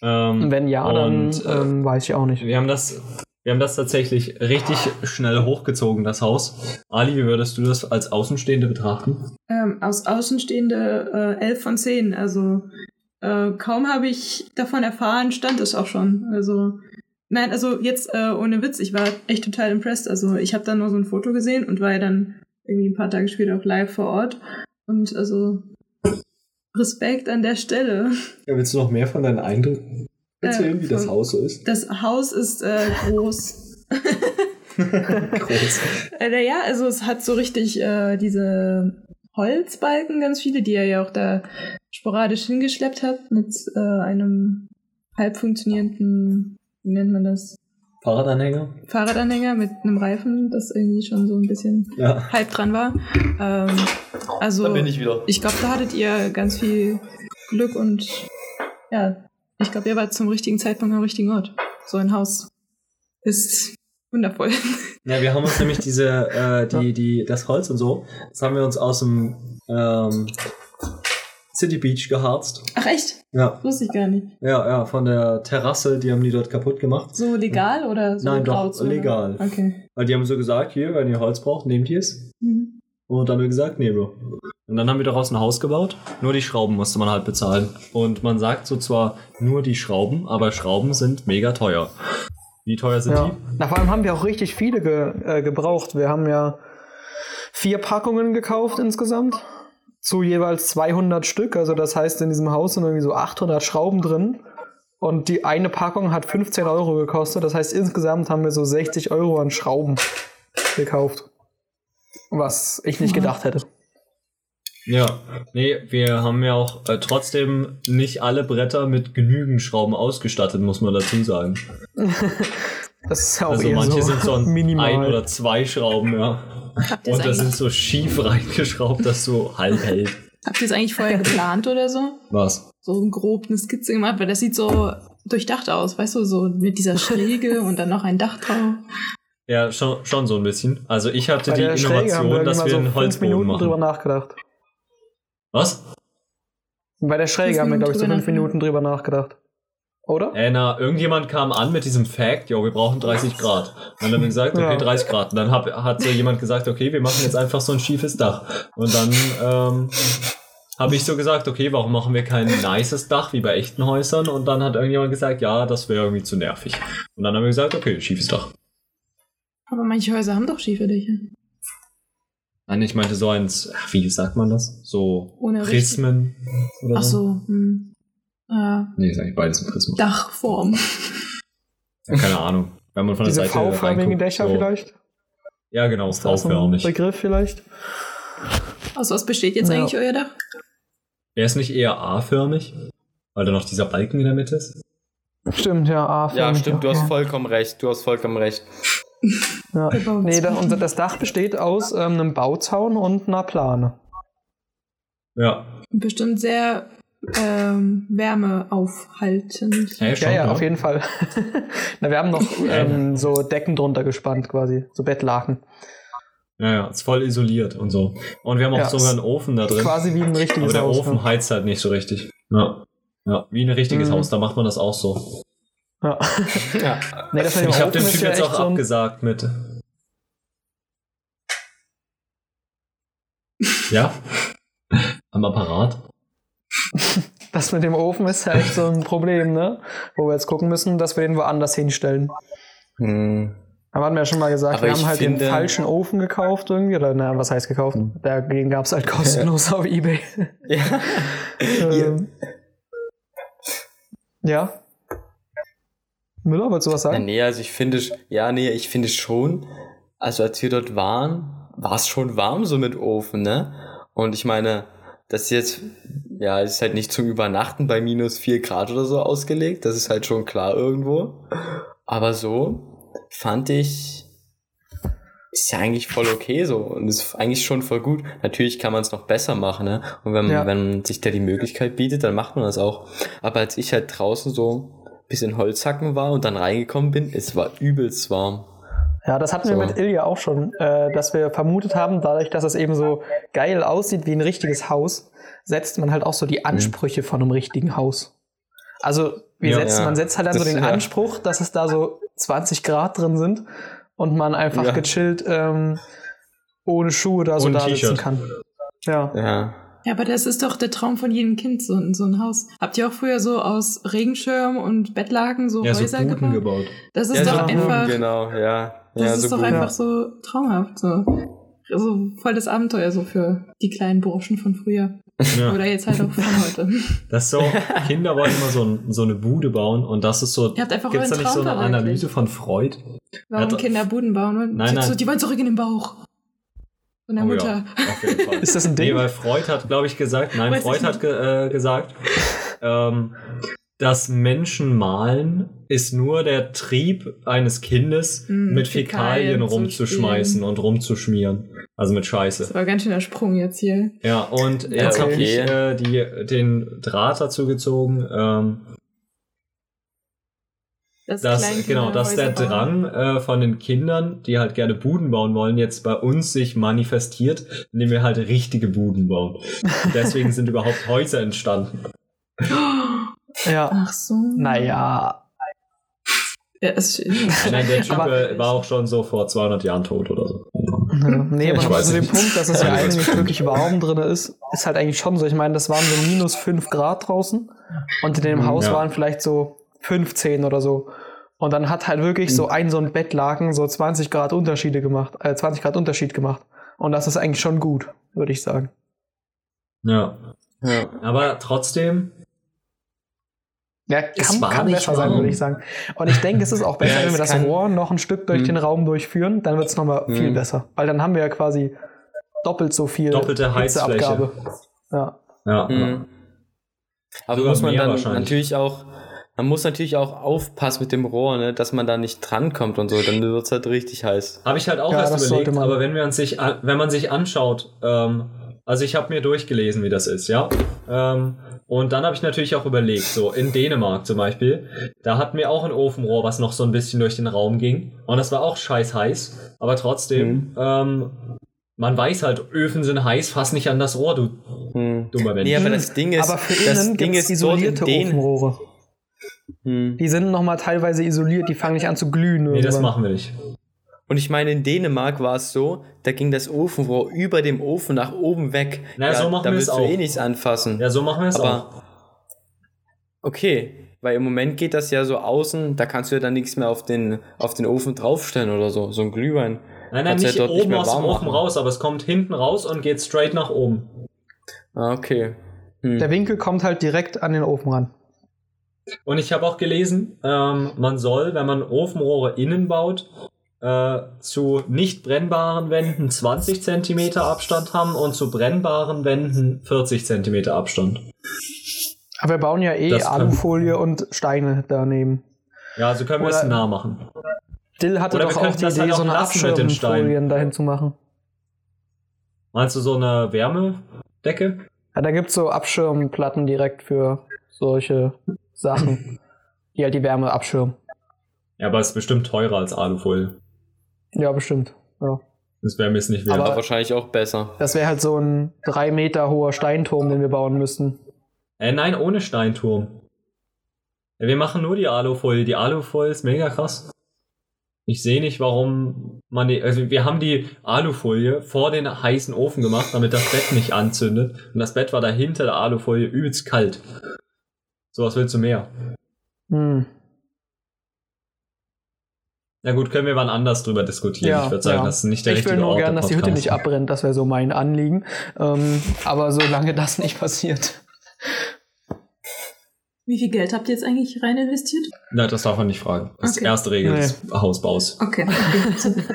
Ähm, Wenn ja, dann und, äh, ähm, weiß ich auch nicht. Wir haben das, wir haben das tatsächlich richtig schnell hochgezogen, das Haus. Ali, wie würdest du das als Außenstehende betrachten? Ähm, aus Außenstehende äh, 11 von 10. Also äh, kaum habe ich davon erfahren, stand es auch schon. Also nein, also jetzt äh, ohne Witz, ich war echt total impressed. Also ich habe dann nur so ein Foto gesehen und war ja dann irgendwie ein paar Tage später auch live vor Ort. Und also Respekt an der Stelle. Ja, willst du noch mehr von deinen Eindrücken erzählen, wie das Haus so ist? Das Haus ist äh, groß. [laughs] Groß. Äh, ja, also es hat so richtig äh, diese Holzbalken, ganz viele, die er ja auch da sporadisch hingeschleppt hat mit äh, einem halb funktionierenden, wie nennt man das, Fahrradanhänger? Fahrradanhänger mit einem Reifen, das irgendwie schon so ein bisschen Ja. halb dran war. Ähm, also Da bin ich wieder. ich glaube, da hattet ihr ganz viel Glück und ja, ich glaube, ihr wart zum richtigen Zeitpunkt am richtigen Ort. So ein Haus ist wundervoll. Ja, wir haben uns nämlich diese, äh, die, die, das Holz und so, das haben wir uns aus dem ähm, City Beach geharzt. Ach echt? Ja, Wusste ich gar nicht. ja, ja, von der Terrasse, die haben die dort kaputt gemacht. So legal oder so Nein, doch, Grauzone? legal. Okay. Weil die haben so gesagt, hier, wenn ihr Holz braucht, nehmt ihr es. Mhm. Und dann haben wir gesagt, nehmen wir. Und dann haben wir daraus ein Haus gebaut. Nur die Schrauben musste man halt bezahlen. Und man sagt so zwar nur die Schrauben, aber Schrauben sind mega teuer. Wie teuer sind Ja. die? Na, vor allem haben wir auch richtig viele ge äh, gebraucht. Wir haben ja vier Packungen gekauft insgesamt. Zu jeweils 200 Stück. Also das heißt, in diesem Haus sind irgendwie so 800 Schrauben drin. Und die eine Packung hat 15 Euro gekostet. Das heißt, insgesamt haben wir so 60 Euro an Schrauben gekauft. Was ich nicht gedacht hätte. Ja, nee, wir haben ja auch äh, trotzdem nicht alle Bretter mit genügend Schrauben ausgestattet, muss man dazu sagen. [laughs] Das ist ja auch Also eher manche so sind so ein, [laughs] minimal. ein oder zwei Schrauben, ja. Und das sind so schief reingeschraubt, dass so halb hält. habt ihr es eigentlich vorher geplant oder so? Was? So grob eine Skizze gemacht, weil das sieht so durchdacht aus, weißt du, so mit dieser Schräge und dann noch ein Dach drauf. Ja, schon, schon so ein bisschen. Also ich hatte Bei die Innovation, wir dass wir so einen fünf Holzboden Minuten drüber machen. nachgedacht. Was? Bei der Schräge haben wir, glaube ich, so fünf Minuten drüber nachgedacht. Oder? Äh, na, irgendjemand kam an mit diesem Fact, jo, wir brauchen 30 Grad. Und dann haben wir gesagt, okay, Ja. 30 Grad. Und dann hab, hat so jemand gesagt, okay, wir machen jetzt einfach so ein schiefes Dach. Und dann ähm, habe ich so gesagt, okay, warum machen wir kein nices Dach wie bei echten Häusern? Und dann hat irgendjemand gesagt, ja, das wäre irgendwie zu nervig. Und dann haben wir gesagt, okay, schiefes Dach. Aber manche Häuser haben doch schiefe Dächer. Nein, ich meinte so eins, wie sagt man das? So Ohne Prismen oder Ach so, hm. Ja, Nee, ist eigentlich beides ein Prisma. Dachform. Ja, keine Ahnung. Wenn man von der Diese Seite V-förmigen Dächer so. vielleicht? Ja, genau, Ist das ein V-förmig. Begriff vielleicht? Aus was besteht jetzt Ja. eigentlich euer Dach? Er ist nicht eher A-förmig, weil da noch dieser Balken in der Mitte ist. Stimmt, ja, A. Ja, förmig, stimmt, du hast vollkommen recht. Du hast vollkommen recht. Ja. Nee, da, unser, das Dach besteht aus ähm, einem Bauzaun und einer Plane. Ja. Bestimmt sehr ähm, wärmeaufhaltend. Hey, Ja, ja, ne? auf jeden Fall. [laughs] Na, wir haben noch ähm, so Decken drunter gespannt quasi, so Bettlaken. Ja, ja, ist voll isoliert und so. Und wir haben auch Ja, sogar einen Ofen da drin. Quasi wie ein aber richtiges der Haus. Ofen heizt halt nicht so richtig. Ja. Ja, wie ein richtiges Mhm. Haus, da macht man das auch so. Ja. [laughs] Ja. Nee, Ich habe den Typ ja jetzt auch so ein, abgesagt mit. Ja? Am Apparat? [laughs] Das mit dem Ofen ist ja echt so ein Problem, ne? Wo wir jetzt gucken müssen, dass wir den woanders hinstellen. Hm. Aber hatten wir ja schon mal gesagt, Aber wir haben halt finde- den falschen Ofen gekauft irgendwie. Oder na, was heißt gekauft? Dagegen gab es halt [laughs] kostenlos auf Ebay. Ja. ähm, ja. Müller, wolltest du was Ja, sagen? nee, also ich finde, ja, nee, ich finde schon, also als wir dort waren, war es schon warm so mit Ofen, ne? Und ich meine, das jetzt, ja, ist halt nicht zum Übernachten bei minus 4 Grad oder so ausgelegt, das ist halt schon klar irgendwo. Aber so fand ich, ist ja eigentlich voll okay so und ist eigentlich schon voll gut. Natürlich kann man es noch besser machen, ne? Und wenn, Ja. wenn sich da die Möglichkeit bietet, dann macht man das auch. Aber als ich halt draußen so ein bisschen Holzhacken war und dann reingekommen bin, es war übelst warm. Ja, das hatten wir So. mit Ilja auch schon, äh, dass wir vermutet haben, dadurch, dass es eben so geil aussieht wie ein richtiges Haus, setzt man halt auch so die Ansprüche von einem richtigen Haus. Also wir Ja. setzen, Ja. man setzt halt dann so Das- den ja. Anspruch, dass es da so 20 Grad drin sind und man einfach Ja. gechillt ähm, ohne Schuhe da so da sitzen kann. Ja. Ja. Ja, aber das ist doch der Traum von jedem Kind, so, ein- so ein Haus. Habt ihr auch früher so aus Regenschirm und Bettlaken so Ja, so Häuser Buden gebaut? gebaut. Das ist ja, doch so einfach, Buden, genau, ja. das ja, ist so doch Buden. einfach so traumhaft, so. So voll das Abenteuer so für die kleinen Burschen von früher. Ja. Oder jetzt halt auch von heute. [laughs] Das ist so, Kinder wollten immer so, ein, so eine Bude bauen und das ist so. Ihr habt einfach Gibt's da nicht so Traum eine verwirklicht. Analyse von Freud? Warum Ja, Kinder Buden bauen? Und Nein, so, nein. die wollen zurück in den Bauch. Von der Oh Mutter. Ja, auf jeden Fall. [laughs] Ist das ein Ding? Nee, weil Freud hat, glaube ich, gesagt, nein, Weiß Freud hat ge äh, gesagt, ähm, das Menschenmalen ist nur der Trieb eines Kindes, Hm, mit Fäkalien Fäkalien zu rumzuschmeißen und rumzuschmieren. Also mit Das Scheiße. war ganz schöner Sprung jetzt hier. Ja, und jetzt habe okay. ich äh, die, den Draht dazu gezogen, ähm, Das dass, genau, dass der bauen. Drang äh, von den Kindern, die halt gerne Buden bauen wollen, jetzt bei uns sich manifestiert, indem wir halt richtige Buden bauen. [laughs] Deswegen sind überhaupt Häuser entstanden. [laughs] Ja. Ach so. Naja. Ja, Nein, der Typ Aber- äh, war auch schon so vor 200 Jahren tot oder so. Nee, aber Ich noch weiß zu dem nicht. Punkt, dass es ja eigentlich wirklich warm drin ist, ist halt eigentlich schon so. Ich meine, das waren so minus 5 Grad draußen und in dem Haus Ja. waren vielleicht so 15 oder so. Und dann hat halt wirklich so ein so ein Bettlaken so 20 Grad Unterschiede gemacht, äh, 20 Grad Unterschied gemacht. Und das ist eigentlich schon gut, würde ich sagen. Ja. Ja. Aber trotzdem, Ja, Es kann, war kann besser sein, würde ich sagen. Und ich denke, es ist auch besser, Ja, wenn wir das Rohr noch ein Stück durch Hm. den Raum durchführen, dann wird es nochmal Hm. viel besser. Weil dann haben wir ja quasi doppelt so viel Doppelte Heizfläche. Hitzeabgabe. Ja. ja. Mhm. Aber Sogar muss man dann natürlich auch, man muss natürlich auch aufpassen mit dem Rohr, ne, dass man da nicht drankommt und so, dann wird es halt richtig heiß. Habe ich halt auch Ja, erst überlegt, aber wenn, wir sich, an- wenn man sich anschaut, ähm, also ich habe mir durchgelesen, wie das ist, ja. Ähm, und dann habe ich natürlich auch überlegt, so in Dänemark zum Beispiel, da hatten wir auch ein Ofenrohr, was noch so ein bisschen durch den Raum ging. Und das war auch scheiß heiß, aber trotzdem, ähm, man weiß halt, Öfen sind heiß, fass nicht an das Rohr, du Hm. dummer Mensch. Nee, aber das Ding ist, Aber für das innen Ding gibt es ist dort in isolierte Ofenrohre. hm. Die sind nochmal teilweise isoliert, die fangen nicht an zu glühen. nee, das irgendwann. machen wir nicht. Und ich meine, in Dänemark war es so, da ging das Ofenrohr über dem Ofen nach oben weg. Na, so machen da wir es willst du auch. eh nichts anfassen. Ja, so machen wir es auch. Okay, weil im Moment geht das ja so außen, da kannst du ja dann nichts mehr auf den, auf den Ofen draufstellen oder so, so ein Glühwein. Nein, nein, ja nicht dort nicht oben mehr aus dem Ofen machen. raus, aber es kommt hinten raus und geht straight nach oben. Ah, okay. Hm. Der Winkel kommt halt direkt an den Ofen ran. Und ich habe auch gelesen, ähm, man soll, wenn man Ofenrohre innen baut, äh, zu nicht brennbaren Wänden 20 cm Abstand haben und zu brennbaren Wänden 40 cm Abstand. Aber wir bauen ja eh Das Alufolie und Steine daneben. Ja, also können wir es Oder- nah machen. Dill hatte Oder doch auch die Idee, halt auch so eine lassen mit den Steinen. Abschirmfolien dahin zu machen. Meinst du so eine Wärmedecke? Ja, da gibt's so Abschirmplatten direkt für solche Sachen, die halt die Wärme abschirmen. Ja, aber es ist bestimmt teurer als Alufolie. Ja, bestimmt. Ja. Das wäre mir jetzt nicht wert. Aber- Aber wahrscheinlich auch besser. Das wäre halt so ein drei Meter hoher Steinturm, den wir bauen müssten. Äh, nein, ohne Steinturm. Ja, wir machen nur die Alufolie. Die Alufolie ist mega krass. Ich sehe nicht, warum man die, also wir haben die Alufolie vor den heißen Ofen gemacht, damit das Bett nicht anzündet. Und das Bett war dahinter der Alufolie übelst kalt. So, was willst du mehr? Hm. Na gut, können wir wann anders drüber diskutieren. Ja, ich würde sagen, ja. das ist nicht der Ich will richtige nur Ort. gern, der dass die Hütte nicht abbrennt, das wäre so mein Anliegen. Ähm, aber solange das nicht passiert. Wie viel Geld habt ihr jetzt eigentlich rein investiert? Na, das darf man nicht fragen. Das ist die Okay. erste Regel Nee. des Hausbaus. Okay. [laughs] okay. [laughs]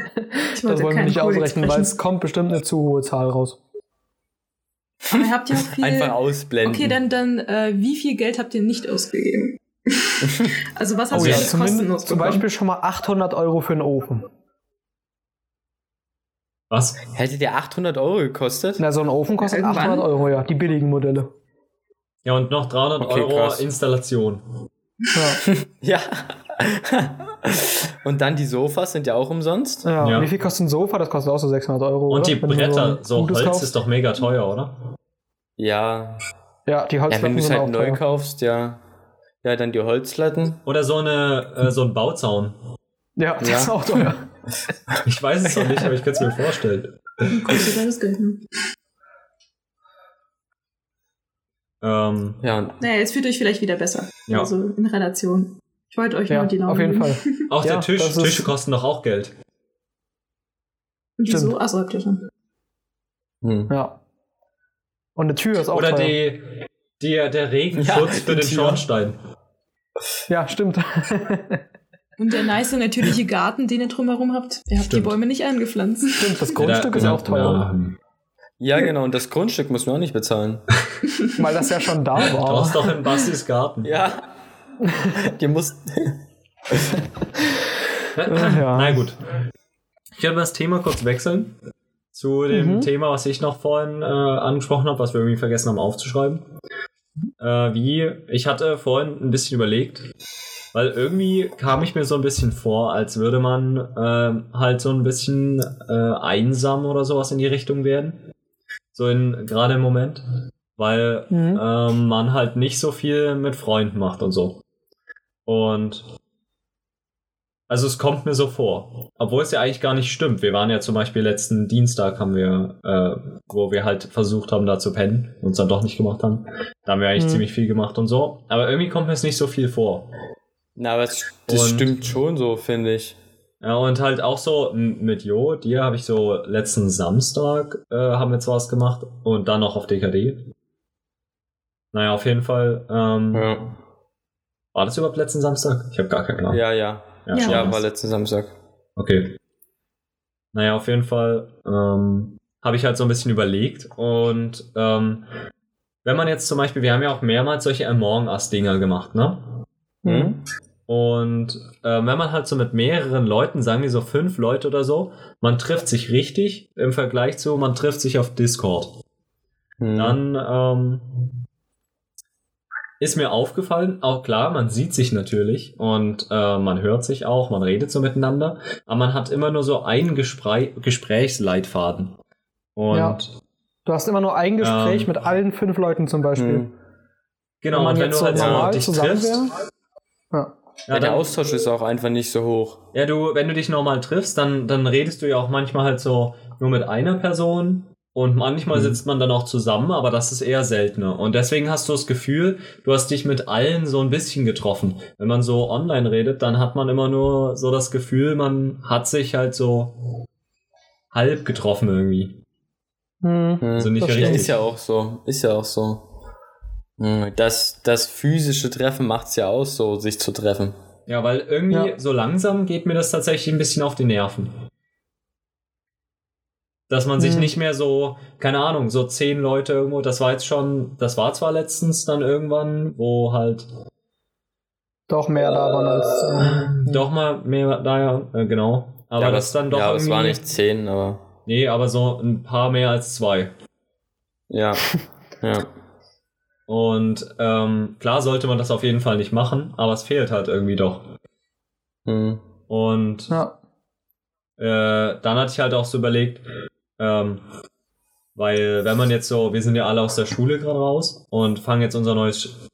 Ich Das wollte wollen wir nicht ausrechnen, weil es kommt bestimmt eine zu hohe Zahl raus. Aber habt ihr auch [laughs] viel. Einfach ausblenden. Okay, dann, dann äh, wie viel Geld habt ihr nicht ausgegeben? [laughs] also was hast Oh du ja, jetzt kostenlos zum bekommen? Beispiel schon mal 800 Euro für einen Ofen. Was? Hätte der 800 Euro gekostet? Na, so ein Ofen kostet Ja, irgendwann. 800 Euro, ja, die billigen Modelle. Ja, und noch 300 Okay, Euro krass. Installation. Ja. [laughs] Ja. Und dann die Sofas sind ja auch umsonst. Ja. Ja. Wie viel kostet ein Sofa? Das kostet auch so 600 Euro. Und oder? die Bretter, so gutes Holz kaufst. ist doch mega teuer, oder? Ja. Ja, die Ja, wenn Holzplatten du es sind halt auch neu teuer. kaufst, ja. Ja, dann die Holzlatten. Oder so eine äh, so ein Bauzaun. Ja, das Ja. ist auch teuer. [laughs] Ich weiß es noch nicht, aber ich könnte es mir vorstellen. Kostet alles Geld, ne? Ähm, Ja, Naja, jetzt fühlt euch vielleicht wieder besser. Ja. Also in Relation. Ich wollte euch Ja, nur die Laune auf jeden geben. Fall. [laughs] auch Ja, der Tisch, ist- Tische kosten doch auch Geld. Und wieso? Stimmt. Achso, habt ihr schon. hm. Ja. Und eine Tür ist auch Oder teuer. die, die, der Regenschutz Ja, für den Tür. Schornstein. Ja, stimmt. Und der nice natürliche Garten, den ihr drumherum habt. Ihr habt Stimmt. die Bäume nicht angepflanzt. stimmt, das Grundstück ist Ja, auch teuer. Ja. ja, genau. Und das Grundstück muss man auch nicht bezahlen. [laughs] Weil das ja schon da Du hast war. doch in Bastis Garten. Ja. Die mussten. [laughs] Ja. Na gut. Ich werde das Thema kurz wechseln zu dem Mhm. Thema, was ich noch vorhin äh, angesprochen habe, was wir irgendwie vergessen haben aufzuschreiben. Äh, wie, ich hatte vorhin ein bisschen überlegt, weil irgendwie kam ich mir so ein bisschen vor, als würde man äh, halt so ein bisschen äh, einsam oder sowas in die Richtung werden. So in gerade im Moment. Weil Mhm. ähm, man halt nicht so viel mit Freunden macht und so. Und also es kommt mir so vor. Obwohl es ja eigentlich gar nicht stimmt. Wir waren ja zum Beispiel letzten Dienstag haben wir, äh, wo wir halt versucht haben, da zu pennen und es dann doch nicht gemacht haben. Da haben wir eigentlich Mhm. ziemlich viel gemacht und so. Aber irgendwie kommt mir es nicht so viel vor. Na, aber es, das Und- stimmt schon so, finde ich. Ja, und halt auch so mit Jo, dir habe ich so letzten Samstag äh, haben wir zwar was gemacht und dann noch auf DKD. Naja, auf jeden Fall. Ähm, Ja, War das überhaupt letzten Samstag? Ich habe gar keinen Plan. ja. Ja, Ja, Ja. war letzten Samstag. Okay. Naja, auf jeden Fall ähm, habe ich halt so ein bisschen überlegt und ähm, wenn man jetzt zum Beispiel, wir haben ja auch mehrmals solche Among Us-Dinger gemacht, ne? Mhm. Und äh, wenn man halt so mit mehreren Leuten, sagen wir so fünf Leute oder so, man trifft sich richtig im Vergleich zu, man trifft sich auf Discord. Hm. Dann ähm, ist mir aufgefallen, auch klar, man sieht sich natürlich und äh, man hört sich auch, man redet so miteinander, aber man hat immer nur so einen Gespräch Gesprächsleitfaden. Und Ja. Du hast immer nur ein Gespräch Ähm. mit allen fünf Leuten zum Beispiel. Hm. genau, Wenn man und wenn jetzt du so halt so normal dich triffst. Ja. ja, Ja, der dann, Austausch ist auch einfach nicht so hoch. ja, du, wenn du dich normal triffst, dann, dann redest du ja auch manchmal halt so nur mit einer Person und manchmal Mhm. sitzt man dann auch zusammen, aber das ist eher seltener. Und deswegen hast du das Gefühl, du hast dich mit allen so ein bisschen getroffen. Wenn man so online redet, dann hat man immer nur so das Gefühl, man hat sich halt so halb getroffen irgendwie. Hm. Hm. Also nicht Das richtig. Ist ja auch so. Ist ja auch so. Hm, Das, das physische Treffen macht es ja aus, so sich zu treffen. Ja, weil irgendwie Ja. so langsam geht mir das tatsächlich ein bisschen auf die Nerven. Dass man sich Hm. nicht mehr so, keine Ahnung, so zehn Leute irgendwo, das war jetzt schon, das war zwar letztens dann irgendwann, wo halt Doch mehr da waren als. ähm, doch mal mehr, naja, äh, genau. Aber ja, das dann doch Ja, aber es irgendwie, war nicht zehn, aber. nee, aber so ein paar mehr als zwei. Ja. [laughs] ja. Und ähm, klar sollte man das auf jeden Fall nicht machen, aber es fehlt halt irgendwie doch. Hm. Und ja. äh, dann hatte ich halt auch so überlegt, ähm, weil wenn man jetzt so, wir sind ja alle aus der Schule gerade raus und fangen jetzt unser neues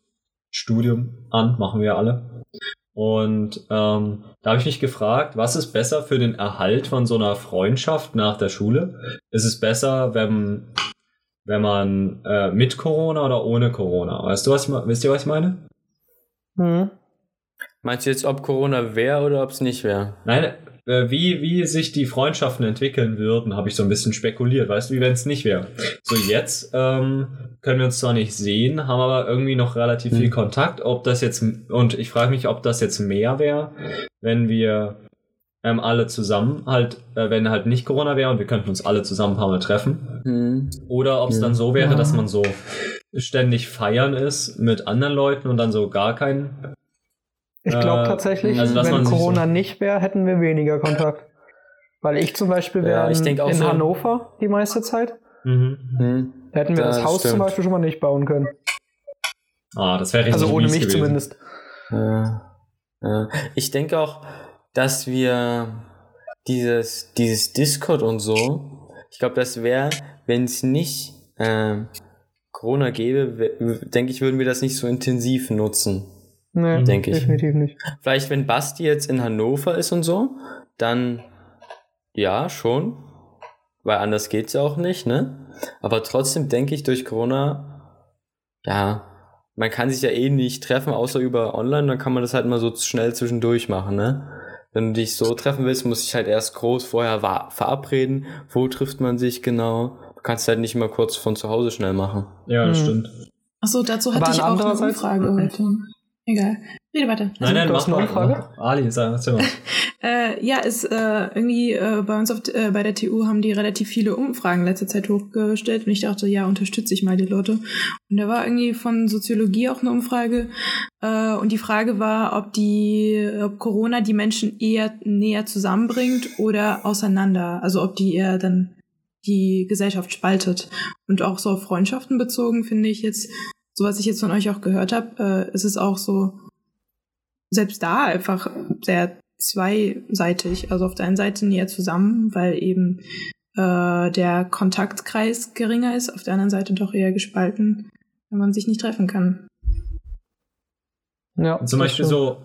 Studium an, machen wir alle. Und ähm, da habe ich mich gefragt, was ist besser für den Erhalt von so einer Freundschaft nach der Schule? Ist es besser, wenn, wenn man äh, mit Corona oder ohne Corona? Weißt du, was ich, wisst ihr, was ich meine? Mhm. Meinst du jetzt, ob Corona wäre oder ob es nicht wäre? Nein, wie, wie sich die Freundschaften entwickeln würden, habe ich so ein bisschen spekuliert. Weißt du, wie wenn es nicht wäre. So jetzt ähm, können wir uns zwar nicht sehen, haben aber irgendwie noch relativ viel Hm. Kontakt. Ob das jetzt, und ich frage mich, ob das jetzt mehr wäre, wenn wir ähm, alle zusammen halt, äh, wenn halt nicht Corona wäre und wir könnten uns alle zusammen ein paar Mal treffen. Hm. Oder ob es Ja. dann so wäre, Ja. dass man so ständig feiern ist mit anderen Leuten und dann so gar keinen. Ich glaube Äh, tatsächlich, also, wenn Corona so- nicht wäre, hätten wir weniger Kontakt. Weil ich zum Beispiel Ja, wäre ich in, so. Hannover die meiste Zeit. Mhm. Hm. Da hätten wir das, Das Haus zum stimmt. Beispiel schon mal nicht bauen können. Ah, das wäre richtig Also ohne mies mich gewesen. zumindest. Ja. Ja. Ich denke auch, dass wir dieses, dieses Discord und so, ich glaube, das wäre, wenn es nicht ähm, Corona gäbe, denke ich, würden wir das nicht so intensiv nutzen. Nee, Denk ich. definitiv nicht. Vielleicht, wenn Basti jetzt in Hannover ist und so, dann ja, schon. Weil anders geht's ja auch nicht, ne? Aber trotzdem denke ich durch Corona, ja, man kann sich ja eh nicht treffen, außer über online, dann kann man das halt mal so schnell zwischendurch machen, ne? Wenn du dich so treffen willst, muss ich halt erst groß vorher verabreden. Wo trifft man sich genau? Du kannst halt nicht mal kurz von zu Hause schnell machen. Ja, das Mhm. stimmt. Achso, dazu Aber hatte ich auch eine andererseits- Umfrage heute. Egal. Rede weiter. Nein, nein, du mach hast eine mal. Umfrage? Ali, sag mal. [laughs] Äh, ja, ist äh, irgendwie äh, bei uns auf, äh, bei der TU haben die relativ viele Umfragen letzte Zeit hochgestellt und ich dachte, ja, unterstütze ich mal die Leute. Und da war irgendwie von Soziologie auch eine Umfrage äh, und die Frage war, ob die, ob Corona die Menschen eher näher zusammenbringt oder auseinander. Also ob die eher dann die Gesellschaft spaltet. Und auch so auf Freundschaften bezogen finde ich jetzt, so was ich jetzt von euch auch gehört habe, äh, ist es auch so, selbst da einfach sehr zweiseitig. Also auf der einen Seite näher zusammen, weil eben äh, der Kontaktkreis geringer ist, auf der anderen Seite doch eher gespalten, wenn man sich nicht treffen kann. Ja, Zum Beispiel so,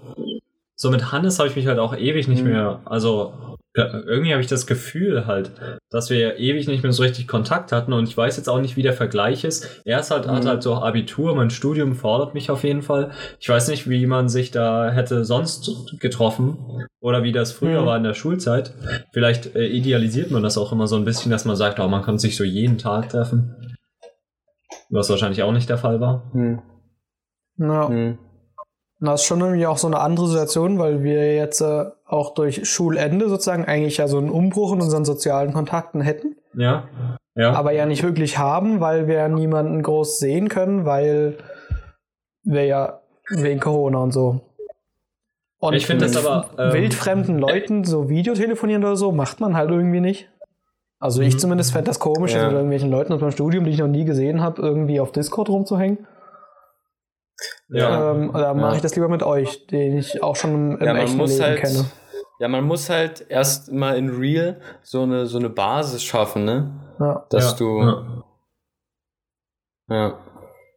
so mit Hannes habe ich mich halt auch ewig nicht Mhm. mehr, also irgendwie habe ich das Gefühl halt, dass wir ja ewig nicht mehr so richtig Kontakt hatten und ich weiß jetzt auch nicht, wie der Vergleich ist. Er ist halt, hat Mhm. halt so Abitur, mein Studium fordert mich auf jeden Fall. Ich weiß nicht, wie man sich da hätte sonst getroffen oder wie das früher Mhm. war in der Schulzeit. Vielleicht äh, idealisiert man das auch immer so ein bisschen, dass man sagt, oh, man kann sich so jeden Tag treffen. Was wahrscheinlich auch nicht der Fall war. Hm. Ja. Hm. Das ist schon irgendwie auch so eine andere Situation, weil wir jetzt äh, auch durch Schulende sozusagen eigentlich ja so einen Umbruch in unseren sozialen Kontakten hätten, Ja. Ja. aber ja nicht wirklich haben, weil wir ja niemanden groß sehen können, weil wir ja wegen Corona und so. Und Ich finde das aber, ähm, wildfremden Leuten so Videotelefonieren oder so macht man halt irgendwie nicht. Also ich Mhm. zumindest fände das komisch, Ja. mit irgendwelchen Leuten aus meinem Studium, die ich noch nie gesehen habe, irgendwie auf Discord rumzuhängen. ja. Ähm, oder mache Ja. ich das lieber mit euch, den ich auch schon im, im Ja, echten Leben halt, kenne. Ja, man muss halt erst mal in Real so eine, so eine Basis schaffen, ne? Ja. Dass ja. du, Ja. ja.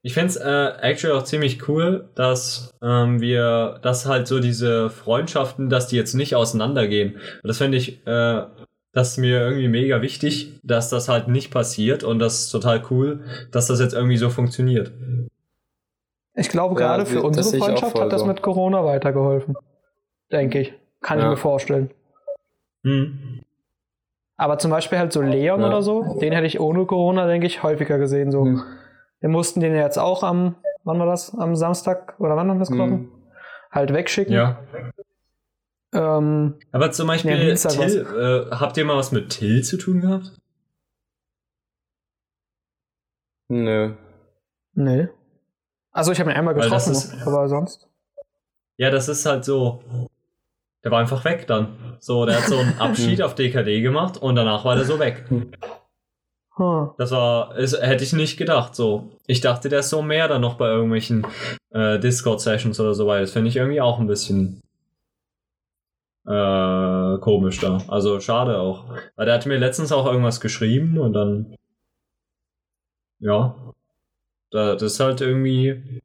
Ich fände es äh, actually auch ziemlich cool, dass ähm, wir, dass halt so diese Freundschaften, dass die jetzt nicht auseinandergehen. Und das fände ich, äh, das ist mir irgendwie mega wichtig, dass das halt nicht passiert und das ist total cool, dass das jetzt irgendwie so funktioniert. Ich glaube, Ja, gerade das für unsere Freundschaft hat das so. mit Corona weitergeholfen. Denke ich. Kann Ja. ich mir vorstellen. Hm. Aber zum Beispiel halt so Leon Ja. oder so, den hätte ich ohne Corona, denke ich, häufiger gesehen. So. Hm. Wir mussten den ja jetzt auch am, wann war das? Am Samstag oder wann haben wir das getroffen? Hm. halt wegschicken. Ja. Ähm, Aber zum Beispiel, Ja, Till, äh, habt ihr mal was mit Till zu tun gehabt? Nö. nee. Also ich habe ihn einmal getroffen, ist- aber sonst. Ja, das ist halt so. Der war einfach weg dann. So, der hat so einen [laughs] Abschied auf DKD gemacht und danach war der so weg. Das war, ist, hätte ich nicht gedacht. So, ich dachte, der ist so mehr dann noch bei irgendwelchen äh, Discord-Sessions oder so, weil das finde ich irgendwie auch ein bisschen äh, komisch da. Also schade auch. Weil der hatte mir letztens auch irgendwas geschrieben und dann ja, da, das ist halt irgendwie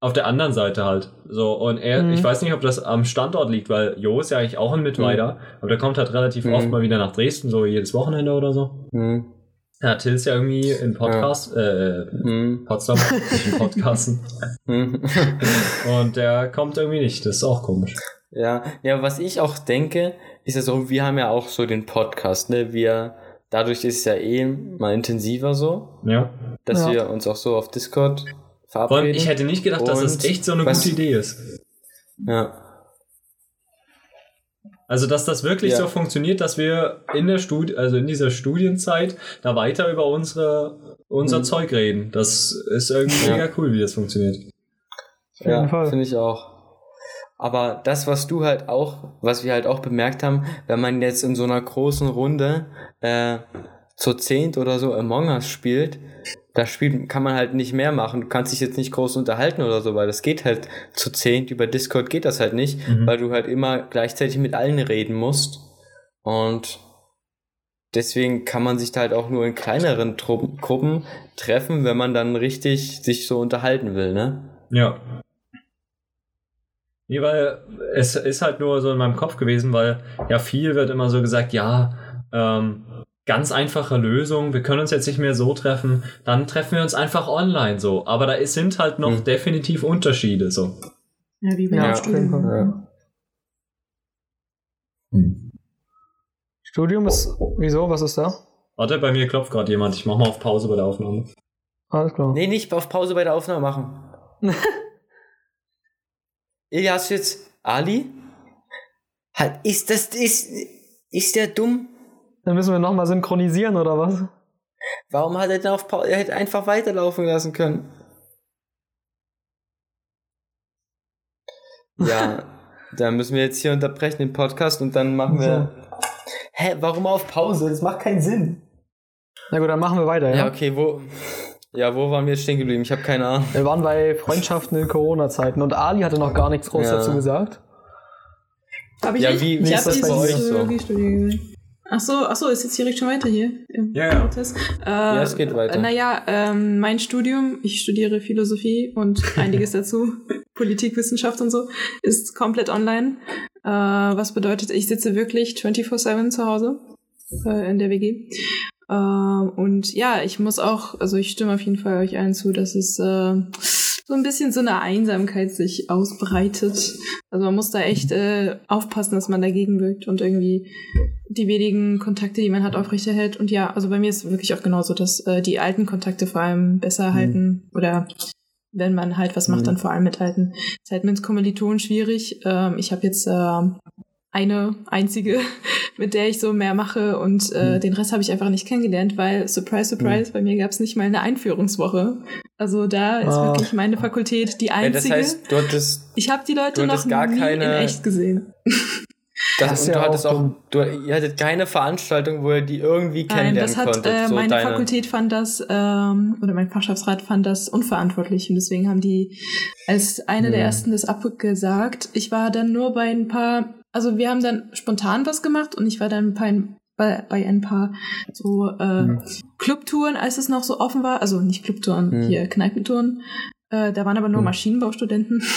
auf der anderen Seite halt. So, und er, Mhm. ich weiß nicht, ob das am Standort liegt, weil Jo ist ja eigentlich auch ein Mittweiter, aber der kommt halt relativ Mhm. oft mal wieder nach Dresden, so jedes Wochenende oder so. Hm. Ja, Till ist ja irgendwie in Podcast, äh, Hm. Potsdam, [laughs] in Podcasten. Hm. Und der kommt irgendwie nicht, das ist auch komisch. Ja, ja, was ich auch denke, ist ja so, wir haben ja auch so den Podcast, ne? Wir, dadurch ist es ja eh mal intensiver so, Ja. dass Ja. wir uns auch so auf Discord Verabreden. ich hätte nicht gedacht, dass das Und echt so eine was- gute Idee ist. ja. Also, dass das wirklich Ja. so funktioniert, dass wir in der Studie, also in dieser Studienzeit, da weiter über unsere, unser Mhm. Zeug reden. Das ist irgendwie Ja. mega cool, wie das funktioniert. jeden Ja, Fall. finde ich auch. Aber das, was du halt auch, was wir halt auch bemerkt haben, wenn man jetzt in so einer großen Runde äh, zu zehnt oder so Among Us spielt, da spielt, kann man halt nicht mehr machen. Du kannst dich jetzt nicht groß unterhalten oder so, weil das geht halt zu zehnt. Über Discord geht das halt nicht, Mhm. weil du halt immer gleichzeitig mit allen reden musst. Und deswegen kann man sich da halt auch nur in kleineren Truppen, Gruppen treffen, wenn man dann richtig sich so unterhalten will, ne? Ja. Nee, weil es ist halt nur so in meinem Kopf gewesen, weil ja viel wird immer so gesagt, ja, ähm, ganz einfache Lösung, wir können uns jetzt nicht mehr so treffen, dann treffen wir uns einfach online so. Aber da ist, sind halt noch Hm. definitiv Unterschiede so. Ja, wie bei Ja, Studium. Ja. Studium ist. Wieso? Was ist da? Warte, bei mir klopft gerade jemand. Ich mach mal auf Pause bei der Aufnahme. Alles klar. Nee, nicht auf Pause bei der Aufnahme machen. Ilja, hast du jetzt Ali? Halt, ist das, ist, ist der dumm? Dann müssen wir nochmal synchronisieren oder was? Warum hat er denn auf Pause, er hätte einfach weiterlaufen lassen können. Ja, [laughs] dann müssen wir jetzt hier unterbrechen den Podcast und dann machen wir. Hä, warum auf Pause? Das macht keinen Sinn. Na gut, dann machen wir weiter, Ja, ja? okay, wo. Ja, wo waren wir jetzt stehen geblieben? Ich habe keine Ahnung. Wir waren bei Freundschaften in Corona-Zeiten und Ali hatte noch gar nichts groß Ja. dazu gesagt. Hab ich Ja, nicht? wie- ich wie ist das bei euch so? Ach so, ach so, ist jetzt direkt schon weiter hier im Ja, ja. Prozess. Äh, Ja, es geht weiter. Naja, ähm, mein Studium, ich studiere Philosophie und [laughs] einiges dazu, Politikwissenschaft und so, ist komplett online. Äh, was bedeutet, ich sitze wirklich 24-7 zu Hause äh, in der WG. Ähm, und ja, ich muss auch, also ich stimme auf jeden Fall euch allen zu, dass es äh, so ein bisschen so eine Einsamkeit sich ausbreitet. Also man muss da echt äh, aufpassen, dass man dagegen wirkt und irgendwie die wenigen Kontakte, die man hat, aufrechterhält. Und ja, also bei mir ist es wirklich auch genauso, dass äh, die alten Kontakte vor allem besser halten oder wenn man halt was macht, Mhm. dann vor allem mithalten. Ist halt mit Kommilitonen schwierig. Ähm, ich habe jetzt äh, eine einzige, [laughs] mit der ich so mehr mache und äh, Mhm. den Rest habe ich einfach nicht kennengelernt, weil, surprise, surprise, bei mir gab es nicht mal eine Einführungswoche. Also da ist Ah. wirklich meine Fakultät die Ja, einzige. das heißt, du hattest. ich habe die Leute noch gar nie keine- in echt gesehen. [laughs] Das, Das ist und ja du hattest auch du, ihr hattet keine Veranstaltung, wo ihr die irgendwie Nein, kennenlernen das hat konntet. äh, so meine deine, Fakultät fand das ähm, oder mein Fachschaftsrat fand das unverantwortlich und deswegen haben die als eine der Hm. ersten das abgesagt. Ich war dann nur bei ein paar, also wir haben dann spontan was gemacht und ich war dann bei ein, bei, bei ein paar so äh, Hm. Clubtouren, als es noch so offen war, also nicht Clubtouren, Hm. hier Kneipentouren. Äh, da waren aber nur Hm. Maschinenbaustudenten. [laughs]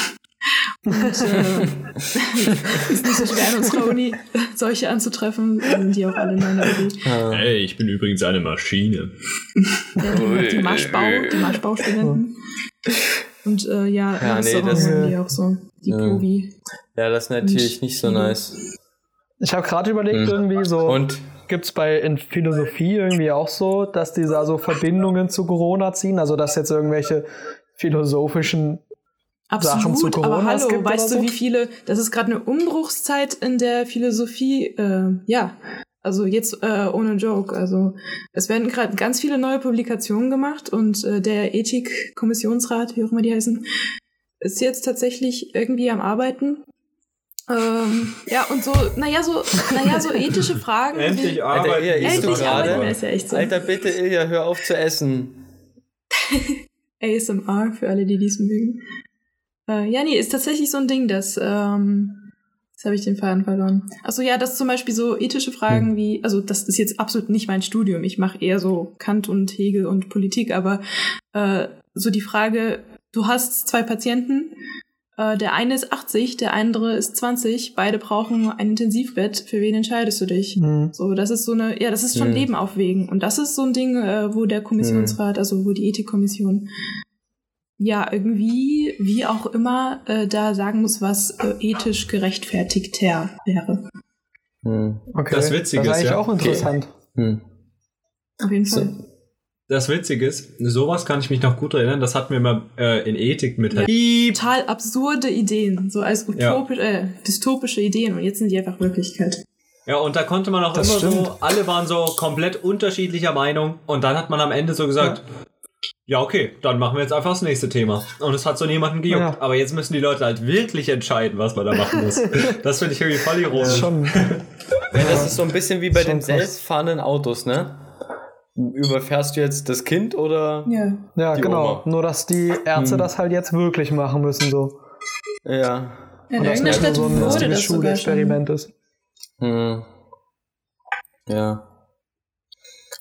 Und äh, [laughs] ist nicht so schwer in unserer Uni, solche anzutreffen, sind die auch alle in meiner Uni. Hey, ich bin übrigens eine Maschine. Ja, die, die Maschbau, die Maschbaustudenten. [laughs] Und äh, ja, Ja, nee, das- die auch so, die Ja. Provi. Ja, das ist natürlich Und nicht so nice. Ich habe gerade überlegt, Hm. irgendwie so. Und Gibt es bei in Philosophie irgendwie auch so, dass die da so Verbindungen zu Corona ziehen? Also dass jetzt irgendwelche philosophischen Sachen zu Absolut, Corona aber hallo, gibt weißt oder du, so? wie viele, das ist gerade eine Umbruchszeit in der Philosophie, äh, ja, also jetzt äh, ohne Joke, also es werden gerade ganz viele neue Publikationen gemacht und äh, der Ethikkommissionsrat, wie auch immer die heißen, ist jetzt tatsächlich irgendwie am Arbeiten. Ähm, ja, und so, naja, so, naja, so ethische Fragen. Endlich wie, Alter, arbeiten. Ilja, isst du Endlich arbeiten, gerade? ist ja echt so. Alter, bitte, Ilja, hör auf zu essen. [laughs] ASMR für alle, die dies mögen. Äh, ja, nee, ist tatsächlich so ein Ding, dass, ähm, jetzt habe ich den Faden verloren. Achso, ja, dass zum Beispiel so ethische Fragen Hm. wie, also das ist jetzt absolut nicht mein Studium, ich mache eher so Kant und Hegel und Politik, aber äh, so die Frage, du hast zwei Patienten, äh, der eine ist 80, der andere ist 20, beide brauchen ein Intensivbett, für wen entscheidest du dich? Hm. So, das ist so eine, ja, das ist schon Hm. Leben aufwägen. Und das ist so ein Ding, äh, wo der Kommissionsrat, also wo die Ethikkommission, ja, irgendwie, wie auch immer, äh, da sagen muss, was äh, ethisch gerechtfertigter wäre. Hm. Okay. Das Witzige das ist ja, auch interessant. Hm. Auf jeden So. Das Witzige ist, sowas kann ich mich noch gut erinnern, das hatten wir mal äh, in Ethik mit. Ja. Total absurde Ideen, so als Ja. utopisch, äh, dystopische Ideen und jetzt sind die einfach Wirklichkeit. Ja, und da konnte man auch Das immer stimmt. so, alle waren so komplett unterschiedlicher Meinung und dann hat man am Ende so gesagt, ja, okay, dann machen wir jetzt einfach das nächste Thema. Und es hat so niemanden gejuckt. Ja. Aber jetzt müssen die Leute halt wirklich entscheiden, was man da machen muss. [laughs] das finde ich irgendwie voll Das ironisch. ist schon. Ja, das ist so ein bisschen wie bei den selbstfahrenden Autos, ne? Überfährst du jetzt das Kind oder? Ja. Ja, Die genau. Oma. Nur, dass die Ärzte Hm. das halt jetzt wirklich machen müssen, so. Ja. In irgendeiner Stadt so ein wurde das. Schulexperiment ist. Hm. Ja.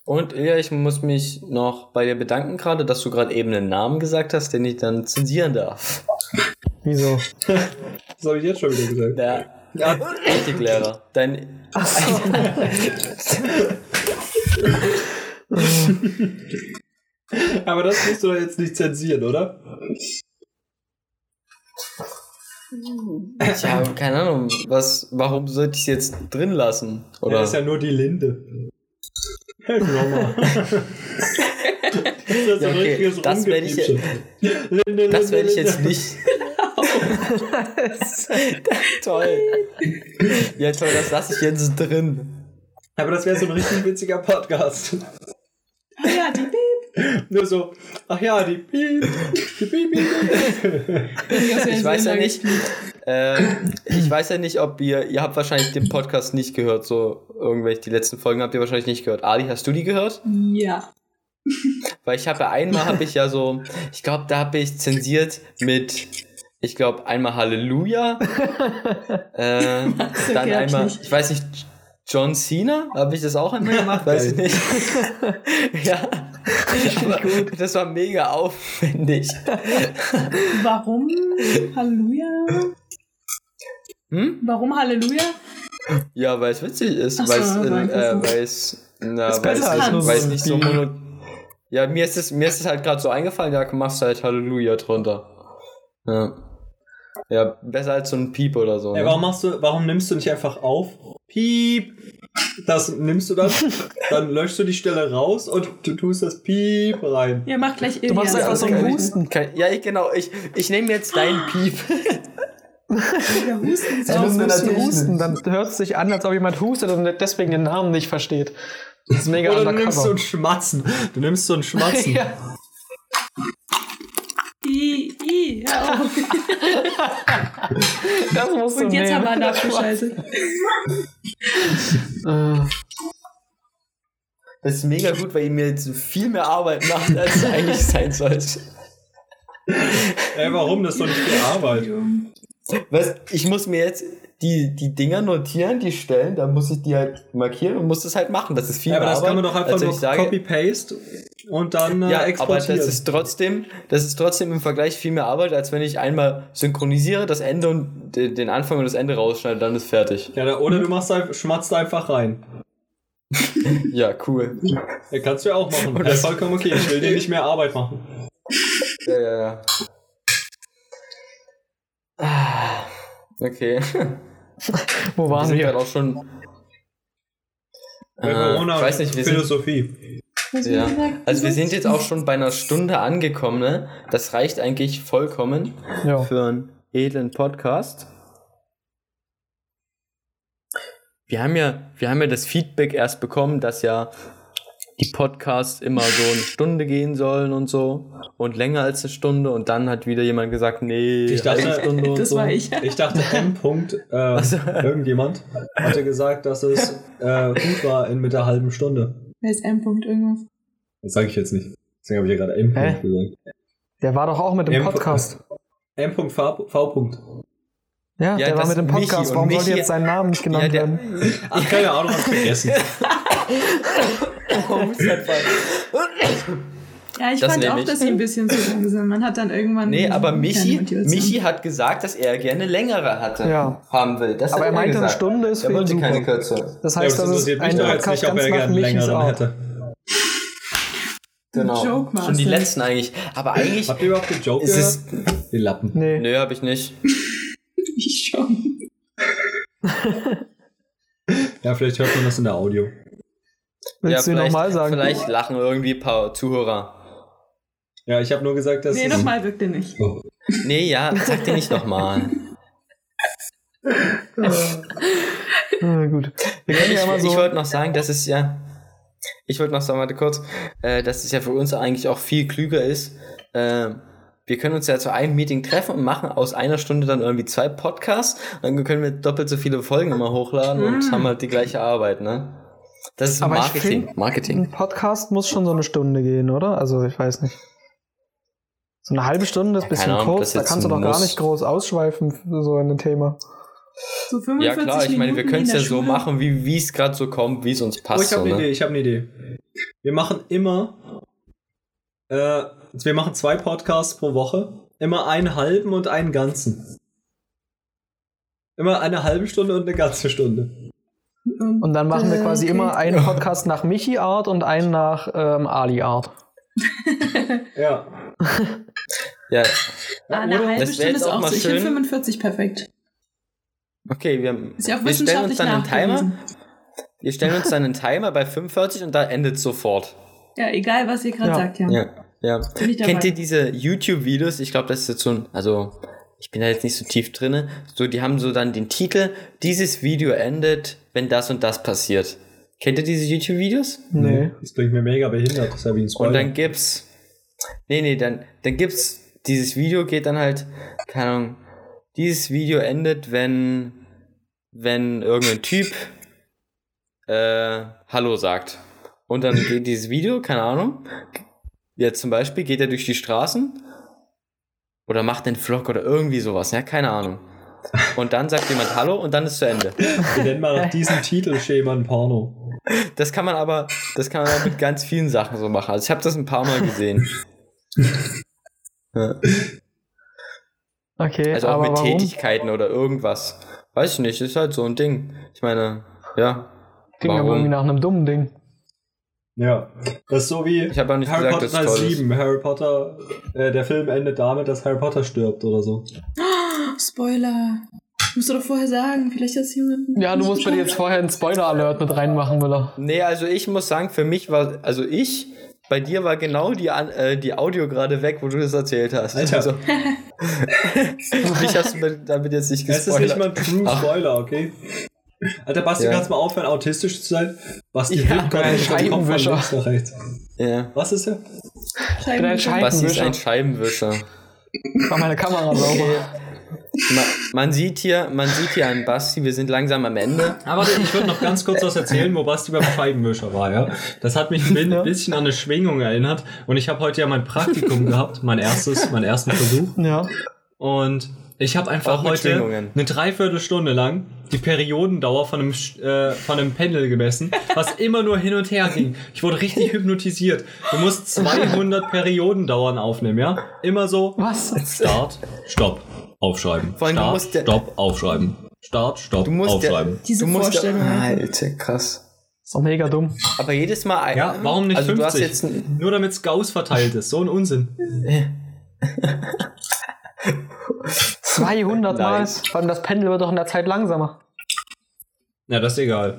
Und Ilja, ich muss mich noch bei dir bedanken gerade, dass du gerade eben einen Namen gesagt hast, den ich dann zensieren darf. Wieso? [laughs] Das habe ich jetzt schon wieder gesagt. Der Ethiklehrer. Dein [laughs] [laughs] [laughs] Aber das musst du doch jetzt nicht zensieren, oder? Ich habe keine Ahnung, was, warum sollte ich es jetzt drin lassen? Oder? Das ist ja nur die Linde. Mir nochmal. [laughs] das ist Ja, ein okay, richtiges das werde ich. Linde, Das werde ich jetzt nicht. [laughs] toll. Ja, toll, das lasse ich jetzt drin. Aber das wäre so ein richtig witziger Podcast. Ah ja, die Baby. Nur so, ach ja, die Piep, die Piep, Piep. Ich weiß ja nicht, äh, ich weiß ja nicht, ob ihr, ihr habt wahrscheinlich den Podcast nicht gehört, so irgendwelche, die letzten Folgen habt ihr wahrscheinlich nicht gehört. Ali, hast du die gehört? Ja. Weil ich habe ja einmal, habe ich ja so, ich glaube, da habe ich zensiert mit, ich glaube, einmal Halleluja, [laughs] äh, dann ich einmal, ich weiß nicht, John Cena, habe ich das auch einmal gemacht, weiß ich nicht. [laughs] ja, aber das war mega aufwendig. Warum Halleluja? Hm? Warum Halleluja? Ja, weil es witzig ist, so, weil es, äh, einfach so. weil es, na, Ist weil besser es, als nur weil so es ein nicht so mono, ja, mir ist es, mir ist es halt gerade so eingefallen, da machst du halt Halleluja drunter. Ja. Ja, besser als so ein Piep oder so. Ey, Ne? warum machst du, warum nimmst du nicht einfach auf? Piep. Das nimmst du dann, [laughs] dann löschst du die Stelle raus und du tust das Piep rein. Ja, mach gleich Du machst einfach so einen Husten. Kein, ja, ich, genau, ich, ich nehme jetzt deinen Piep. [laughs] Ja, Husten ist Ey, auch du so musst schön. husten, dann hört es sich an, als ob jemand hustet und deswegen den Namen nicht versteht. Das ist mega Oder du nimmst so ein Schmatzen. Du nimmst so ein [laughs] Schmatzen. ja. I, I, hör auf. [laughs] Das musst du Und jetzt haben nehmen. wir nachgeschaltet. Äh, Das ist mega gut, weil ihr mir jetzt viel mehr Arbeit macht, als es eigentlich sein sollte. Ey, warum? Das ist doch nicht viel Arbeit. Was? Ich muss mir jetzt die, die Dinger notieren, die Stellen, dann muss ich die halt markieren und muss das halt machen. Das ist viel Ja, aber das Arbeit, kann man doch einfach nur Copy-Paste und dann äh, Ja, aber exportieren. das ist trotzdem, das ist trotzdem im Vergleich viel mehr Arbeit, als wenn ich einmal synchronisiere, das Ende und de- den Anfang und das Ende rausschneide, dann ist fertig. ja, da- oder du machst einfach, schmatzt einfach rein. [laughs] Ja, cool. Ja, kannst du ja auch machen. Das ist vollkommen okay. Ich will dir nicht mehr Arbeit machen. Ja, ja, ja. Ah, Okay. [laughs] wo Wir waren sind wir? halt auch schon. Bei Äh, Corona ich weiß nicht, wir sind, Philosophie. Was Ja. wir Also wir sind jetzt auch schon bei einer Stunde angekommen, ne? Das reicht eigentlich vollkommen Ja. für einen edlen Podcast. Wir haben ja, wir haben ja das Feedback erst bekommen, dass ja die Podcasts immer so eine Stunde gehen sollen und so und länger als eine Stunde und dann hat wieder jemand gesagt, nee, Ich dachte- eine Stunde und Das so. war ich. Ich dachte, M. Punkt, äh, [laughs] irgendjemand hatte gesagt, dass es äh, gut war in mit der halben Stunde. Wer ist M. -Punkt irgendwas? Das sage ich jetzt nicht. Deswegen habe ich ja gerade M. Hä? Punkt gesagt. Der war doch auch mit dem M. Podcast. M. Punkt V. Punkt. Ja, Ja, der war mit dem Podcast. Warum sollte jetzt sein Name nicht genannt Ja, der- werden? Ach, keine Ahnung, hab's vergessen. [laughs] Ja, ich Das fand auch, ich. dass sie ein bisschen zu lang sind. Man hat dann irgendwann. Nee, aber Michi. Michi hat gesagt, dass er gerne längere hatte, Ja. haben will. Das Aber hat er meinte, eine gesagt. Stunde ist Er für ihn wollte super. keine kürzere. Das Ja, heißt, das das ist ein Podcast nicht, ob ganz er nach gerne Michis Art. hätte. Genau. Joke Schon die letzten eigentlich. Aber eigentlich Habt ihr überhaupt den Joke ist es. Die Lappen. Nee. Nö, hab ich nicht. Ich schon. Ja, vielleicht hört man das in der Audio. Willst du ihn vielleicht, nochmal sagen? vielleicht lachen irgendwie ein paar Zuhörer. Ja, ich habe nur gesagt, dass Nee, nochmal wirkte nicht. Oh. Nee, ja, sag dir nicht nochmal. [laughs] Ah, gut. Wir können Ich, ja mal ich so. wollte noch sagen, dass es ja. Ich wollte noch sagen, warte kurz, äh, dass es ja für uns eigentlich auch viel klüger ist. Äh, wir können uns ja zu einem Meeting treffen und machen aus einer Stunde dann irgendwie zwei Podcasts. Dann können wir doppelt so viele Folgen immer hochladen und Mm. haben halt die gleiche Arbeit, ne? Das ist Aber ich Marketing. find- Marketing. Ein Podcast muss schon so eine Stunde gehen, oder? Also, ich weiß nicht. So eine halbe Stunde ist ein Ja, bisschen Ahnung, kurz, da kannst du doch gar nicht groß ausschweifen für so ein Thema. So 45 Ja klar, ich meine, wir Minuten können es ja der so Schule. machen, wie es gerade so kommt, wie es uns Oh, passt. ich habe so, eine ne? Idee, ich habe eine Idee. Wir machen immer, äh, wir machen zwei Podcasts pro Woche, immer einen halben und einen ganzen. Immer eine halbe Stunde und eine ganze Stunde. Und dann machen wir Äh, quasi okay. immer einen Podcast nach Michi-Art und einen nach ähm, Ali-Art. [laughs] Ja. Ja, Ah, eine Oder? halbe Stunde ist auch mal so. Ich finde schön. 45 perfekt. okay, wir, Ist ja auch wir stellen uns dann einen Timer. Wir stellen uns dann einen Timer bei 45 und da endet sofort. Ja, egal, was ihr gerade Ja. sagt, ja. Ja, ja. Bin. Kennt ihr diese YouTube-Videos? Ich glaube, das ist jetzt so ein, also ich bin da jetzt nicht so tief drinne. So, die haben so dann den Titel, dieses Video endet, wenn das und das passiert. Kennt ihr diese YouTube-Videos? Nee. Das klingt mir mega behindert. Das ein Spoiler. Und dann gibt's, nee, nee, dann, dann gibt's, dieses Video geht dann halt, keine Ahnung, dieses Video endet, wenn, wenn irgendein Typ, äh, Hallo sagt. Und dann geht dieses Video, keine Ahnung, jetzt zum Beispiel geht er durch die Straßen oder macht einen Vlog oder irgendwie sowas, ja, keine Ahnung. Und dann sagt jemand Hallo und dann ist zu Ende. [laughs] Wir nennen mal nach diesem Titelschema ein Porno. Das kann man aber, das kann man aber mit ganz vielen Sachen so machen. Also ich habe das ein paar Mal gesehen. Ja. Okay, Also auch aber mit warum? Tätigkeiten oder irgendwas. Weiß ich nicht, ist halt so ein Ding. Ich meine, ja. Klingt aber irgendwie nach einem dummen Ding. Ja. Das ist so wie Ich habe auch nicht Harry gesagt, dass Potter ist. 7. Harry Potter, äh, der Film endet damit, dass Harry Potter stirbt oder so. Spoiler. Musst du doch vorher sagen, vielleicht hat jemand. Ja, du musst bitte jetzt vorher einen Spoiler-Alert mit reinmachen, Müller. Nee, also ich muss sagen, für mich war, also ich, bei dir war genau die, An äh, die Audio gerade weg, wo du das erzählt hast. Alter. Also, [laughs] mich hast du mit- damit jetzt nicht Es ist nicht mal gespoilert. ein True Spoiler, okay? Alter, Basti, Ja. kannst du mal aufhören, autistisch zu sein? Basti Ja, hilft gerade ein Scheibenwischer. links nach rechts. Ja. Was ist er? Scheiben- Der Scheiben- Basti ist ein Scheibenwischer. Scheibenwischer. War meine Kamera sauber. Ma man sieht hier, man sieht hier an Basti, wir sind langsam am Ende. Aber ich würde noch ganz kurz was erzählen, wo Basti beim Scheibenwischer war, ja. Das hat mich ein bisschen an eine Schwingung erinnert. Und ich habe heute ja mein Praktikum gehabt, mein erstes, meinen ersten Versuch. Ja. Und ich habe einfach Auch heute eine Dreiviertelstunde lang die Periodendauer von einem, äh, von einem Pendel gemessen, was [laughs] immer nur hin und her ging. Ich wurde richtig hypnotisiert. Du musst 200 Periodendauern aufnehmen, ja? Immer so Was? Start, Stopp, aufschreiben. Vor allem, du Start, musst ja- Stopp, aufschreiben. Start, Stopp, Du musst aufschreiben. Diese du musst Vorstellung. Ja, Alter, krass. Ist doch mega dumm. Aber jedes Mal ein. Ja, warum nicht also 50? du hast jetzt ein, Nur damit es Gauss verteilt ist. So ein Unsinn. [laughs] [laughs] 200 Mal. Nice. Vor allem das Pendel wird doch in der Zeit langsamer. Ja, das ist egal.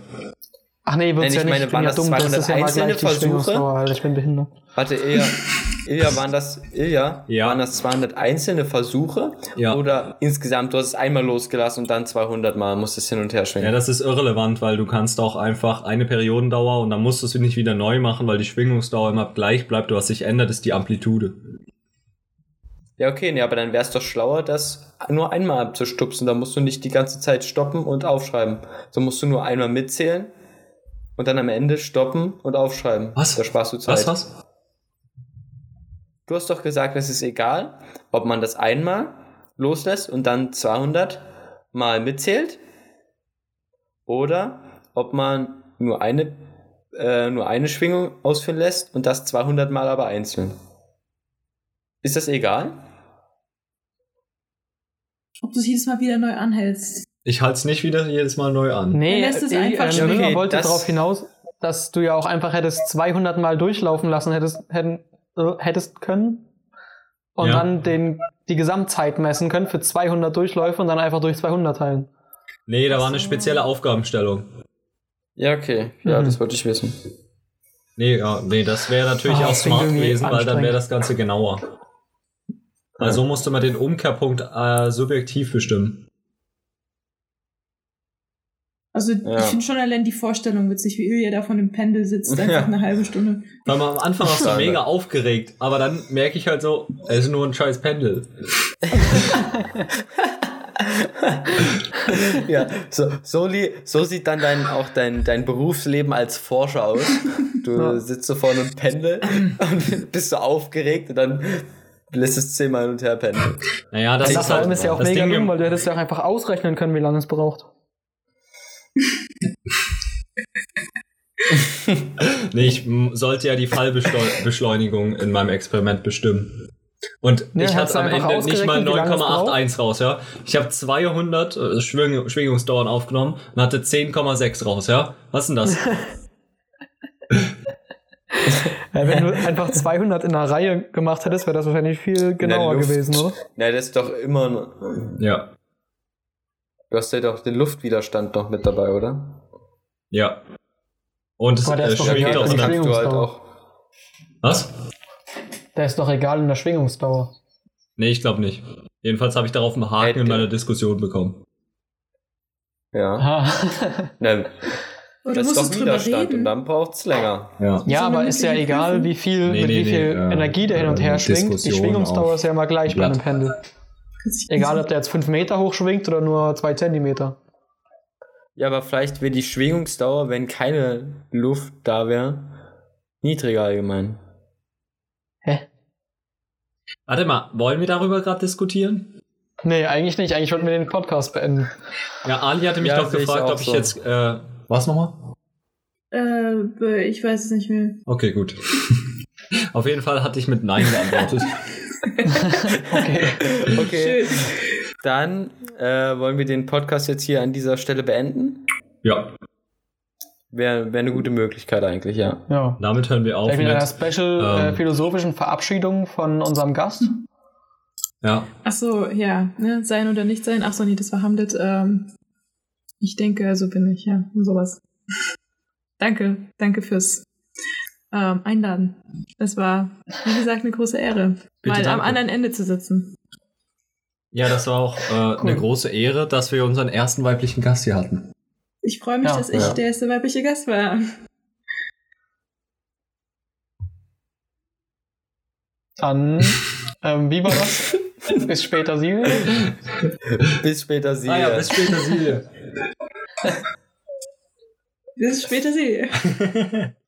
Ach nee, wird's Nein, ja ich nicht. meine, ich bin waren ja das dumm. Das 200 ist ja mal einzelne gleich die Versuche? Schwingungsdauer, Alter. Ich bin behindert. Warte, Ilja, [laughs] Ilja, waren das, Ilja, Ja. waren das 200 einzelne Versuche? Ja. Oder insgesamt, du hast es einmal losgelassen und dann 200 Mal musst es hin und her schwingen? Ja, das ist irrelevant, weil du kannst auch einfach eine Periodendauer und dann musst du es nicht wieder neu machen, weil die Schwingungsdauer immer gleich bleibt. Was sich ändert, ist die Amplitude. Ja, okay, nee, aber dann wäre es doch schlauer, das nur einmal abzustupsen. Da musst du nicht die ganze Zeit stoppen und aufschreiben. So musst du nur einmal mitzählen und dann am Ende stoppen und aufschreiben. Was? Da sparst du Zeit. Was, was? Du hast doch gesagt, es ist egal, ob man das einmal loslässt und dann 200 mal mitzählt oder ob man nur eine, äh, nur eine Schwingung ausführen lässt und das 200 mal aber einzeln. Ist das egal? Ob du es jedes Mal wieder neu anhältst. Ich halte es nicht wieder jedes Mal neu an. Nee, lässt es äh, einfach äh, schwingen. Müller Okay, wollte das- darauf hinaus, dass du ja auch einfach hättest 200 Mal durchlaufen lassen hättest, hätten, äh, hättest können und Ja. dann den, die Gesamtzeit messen können für 200 Durchläufe und dann einfach durch 200 teilen. Nee, da war eine spezielle Aufgabenstellung. Ja, okay. Ja, Mhm. das wollte ich wissen. Nee, ja, nee, das wäre natürlich Ah, auch smart gewesen, weil dann wäre das Ganze genauer. Also musste man den Umkehrpunkt äh, subjektiv bestimmen. Also Ja. ich finde schon allein die Vorstellung witzig, wie Ilja da von dem Pendel sitzt, einfach Ja. eine halbe Stunde. Weil man am Anfang auch so mega aufgeregt, aber dann merke ich halt so, es ist nur ein scheiß Pendel. Ja, so, so, so sieht dann dein, auch dein, dein Berufsleben als Forscher aus. Du sitzt so vor einem Pendel und bist so aufgeregt und dann lässt es zehnmal hin und her pendeln. Naja, das, Das, ist halt ist ja auch mega dumm, weil du hättest ja auch einfach ausrechnen können, wie lange es braucht. [laughs] Nee, ich sollte ja die Fallbeschleunigung in meinem Experiment bestimmen. Und Ja, ich hatte am Ende nicht mal ausgerechnet, wie lange es 9,81 raus, ja. Ich habe 200 äh, Schwing Schwingungsdauern aufgenommen und hatte 10,6 raus, ja. Was ist denn das? [laughs] Wenn du [laughs] einfach 200 in einer Reihe gemacht hättest, wäre das wahrscheinlich viel genauer Luft. gewesen, oder? Na, das ist doch immer. ja. Du hast ja doch den Luftwiderstand noch mit dabei, oder? Ja. Und es äh, ist doch schwingt egal, auch in du halt Schwingungsdauer. auch. Was? Der ist doch egal in der Schwingungsdauer. Nee, ich glaube nicht. Jedenfalls habe ich darauf einen Haken in Hätte. meiner Diskussion bekommen. Ja. Aha. Na, [laughs] Oder das du ist doch es drüber Widerstand reden. und dann braucht es länger. Ja. ja, aber ist ja egal, wie viel, Nee, mit nee, wie viel nee, äh, Energie der hin und äh, her schwingt. Die Schwingungsdauer ist ja immer gleich bei einem. Pendel. Egal, ob der jetzt 5 Meter hoch schwingt oder nur 2 Zentimeter. Ja, aber vielleicht wäre die Schwingungsdauer, wenn keine Luft da wäre, niedriger allgemein. Hä? Warte mal, wollen wir darüber gerade diskutieren? Nee, eigentlich nicht. Eigentlich wollten wir den Podcast beenden. Ja, Ali hatte mich Ja, doch ich gefragt, ob ich so. jetzt. Äh, was nochmal? Äh, ich weiß es nicht mehr. Okay, gut. [laughs] Auf jeden Fall hatte ich mit Nein geantwortet. [laughs] Okay. Okay. Schön. Dann äh, wollen wir den Podcast jetzt hier an dieser Stelle beenden. ja, Wäre wär eine gute Möglichkeit eigentlich, ja. Ja. damit hören wir auf Vielleicht mit einer special äh, ähm, philosophischen Verabschiedung von unserem Gast. Ja, Ach so, ja, ne, sein oder nicht sein. Ach so, nee, das war Hamlet. Ähm, ich denke, so bin ich, ja, und sowas. danke, danke fürs ähm, Einladen. Es war, wie gesagt, eine große Ehre, Bitte mal am danke. anderen Ende zu sitzen. ja, das war auch äh, eine große Ehre, dass wir unseren ersten weiblichen Gast hier hatten. Ich freue mich, Ja, dass ich ja. der erste weibliche Gast war. Dann, ähm, wie war das? [laughs] [laughs] Bis später, Siegel. Bis später, Sie. Ah ja, bis später, Silje. [laughs] Bis später, Sie. [laughs]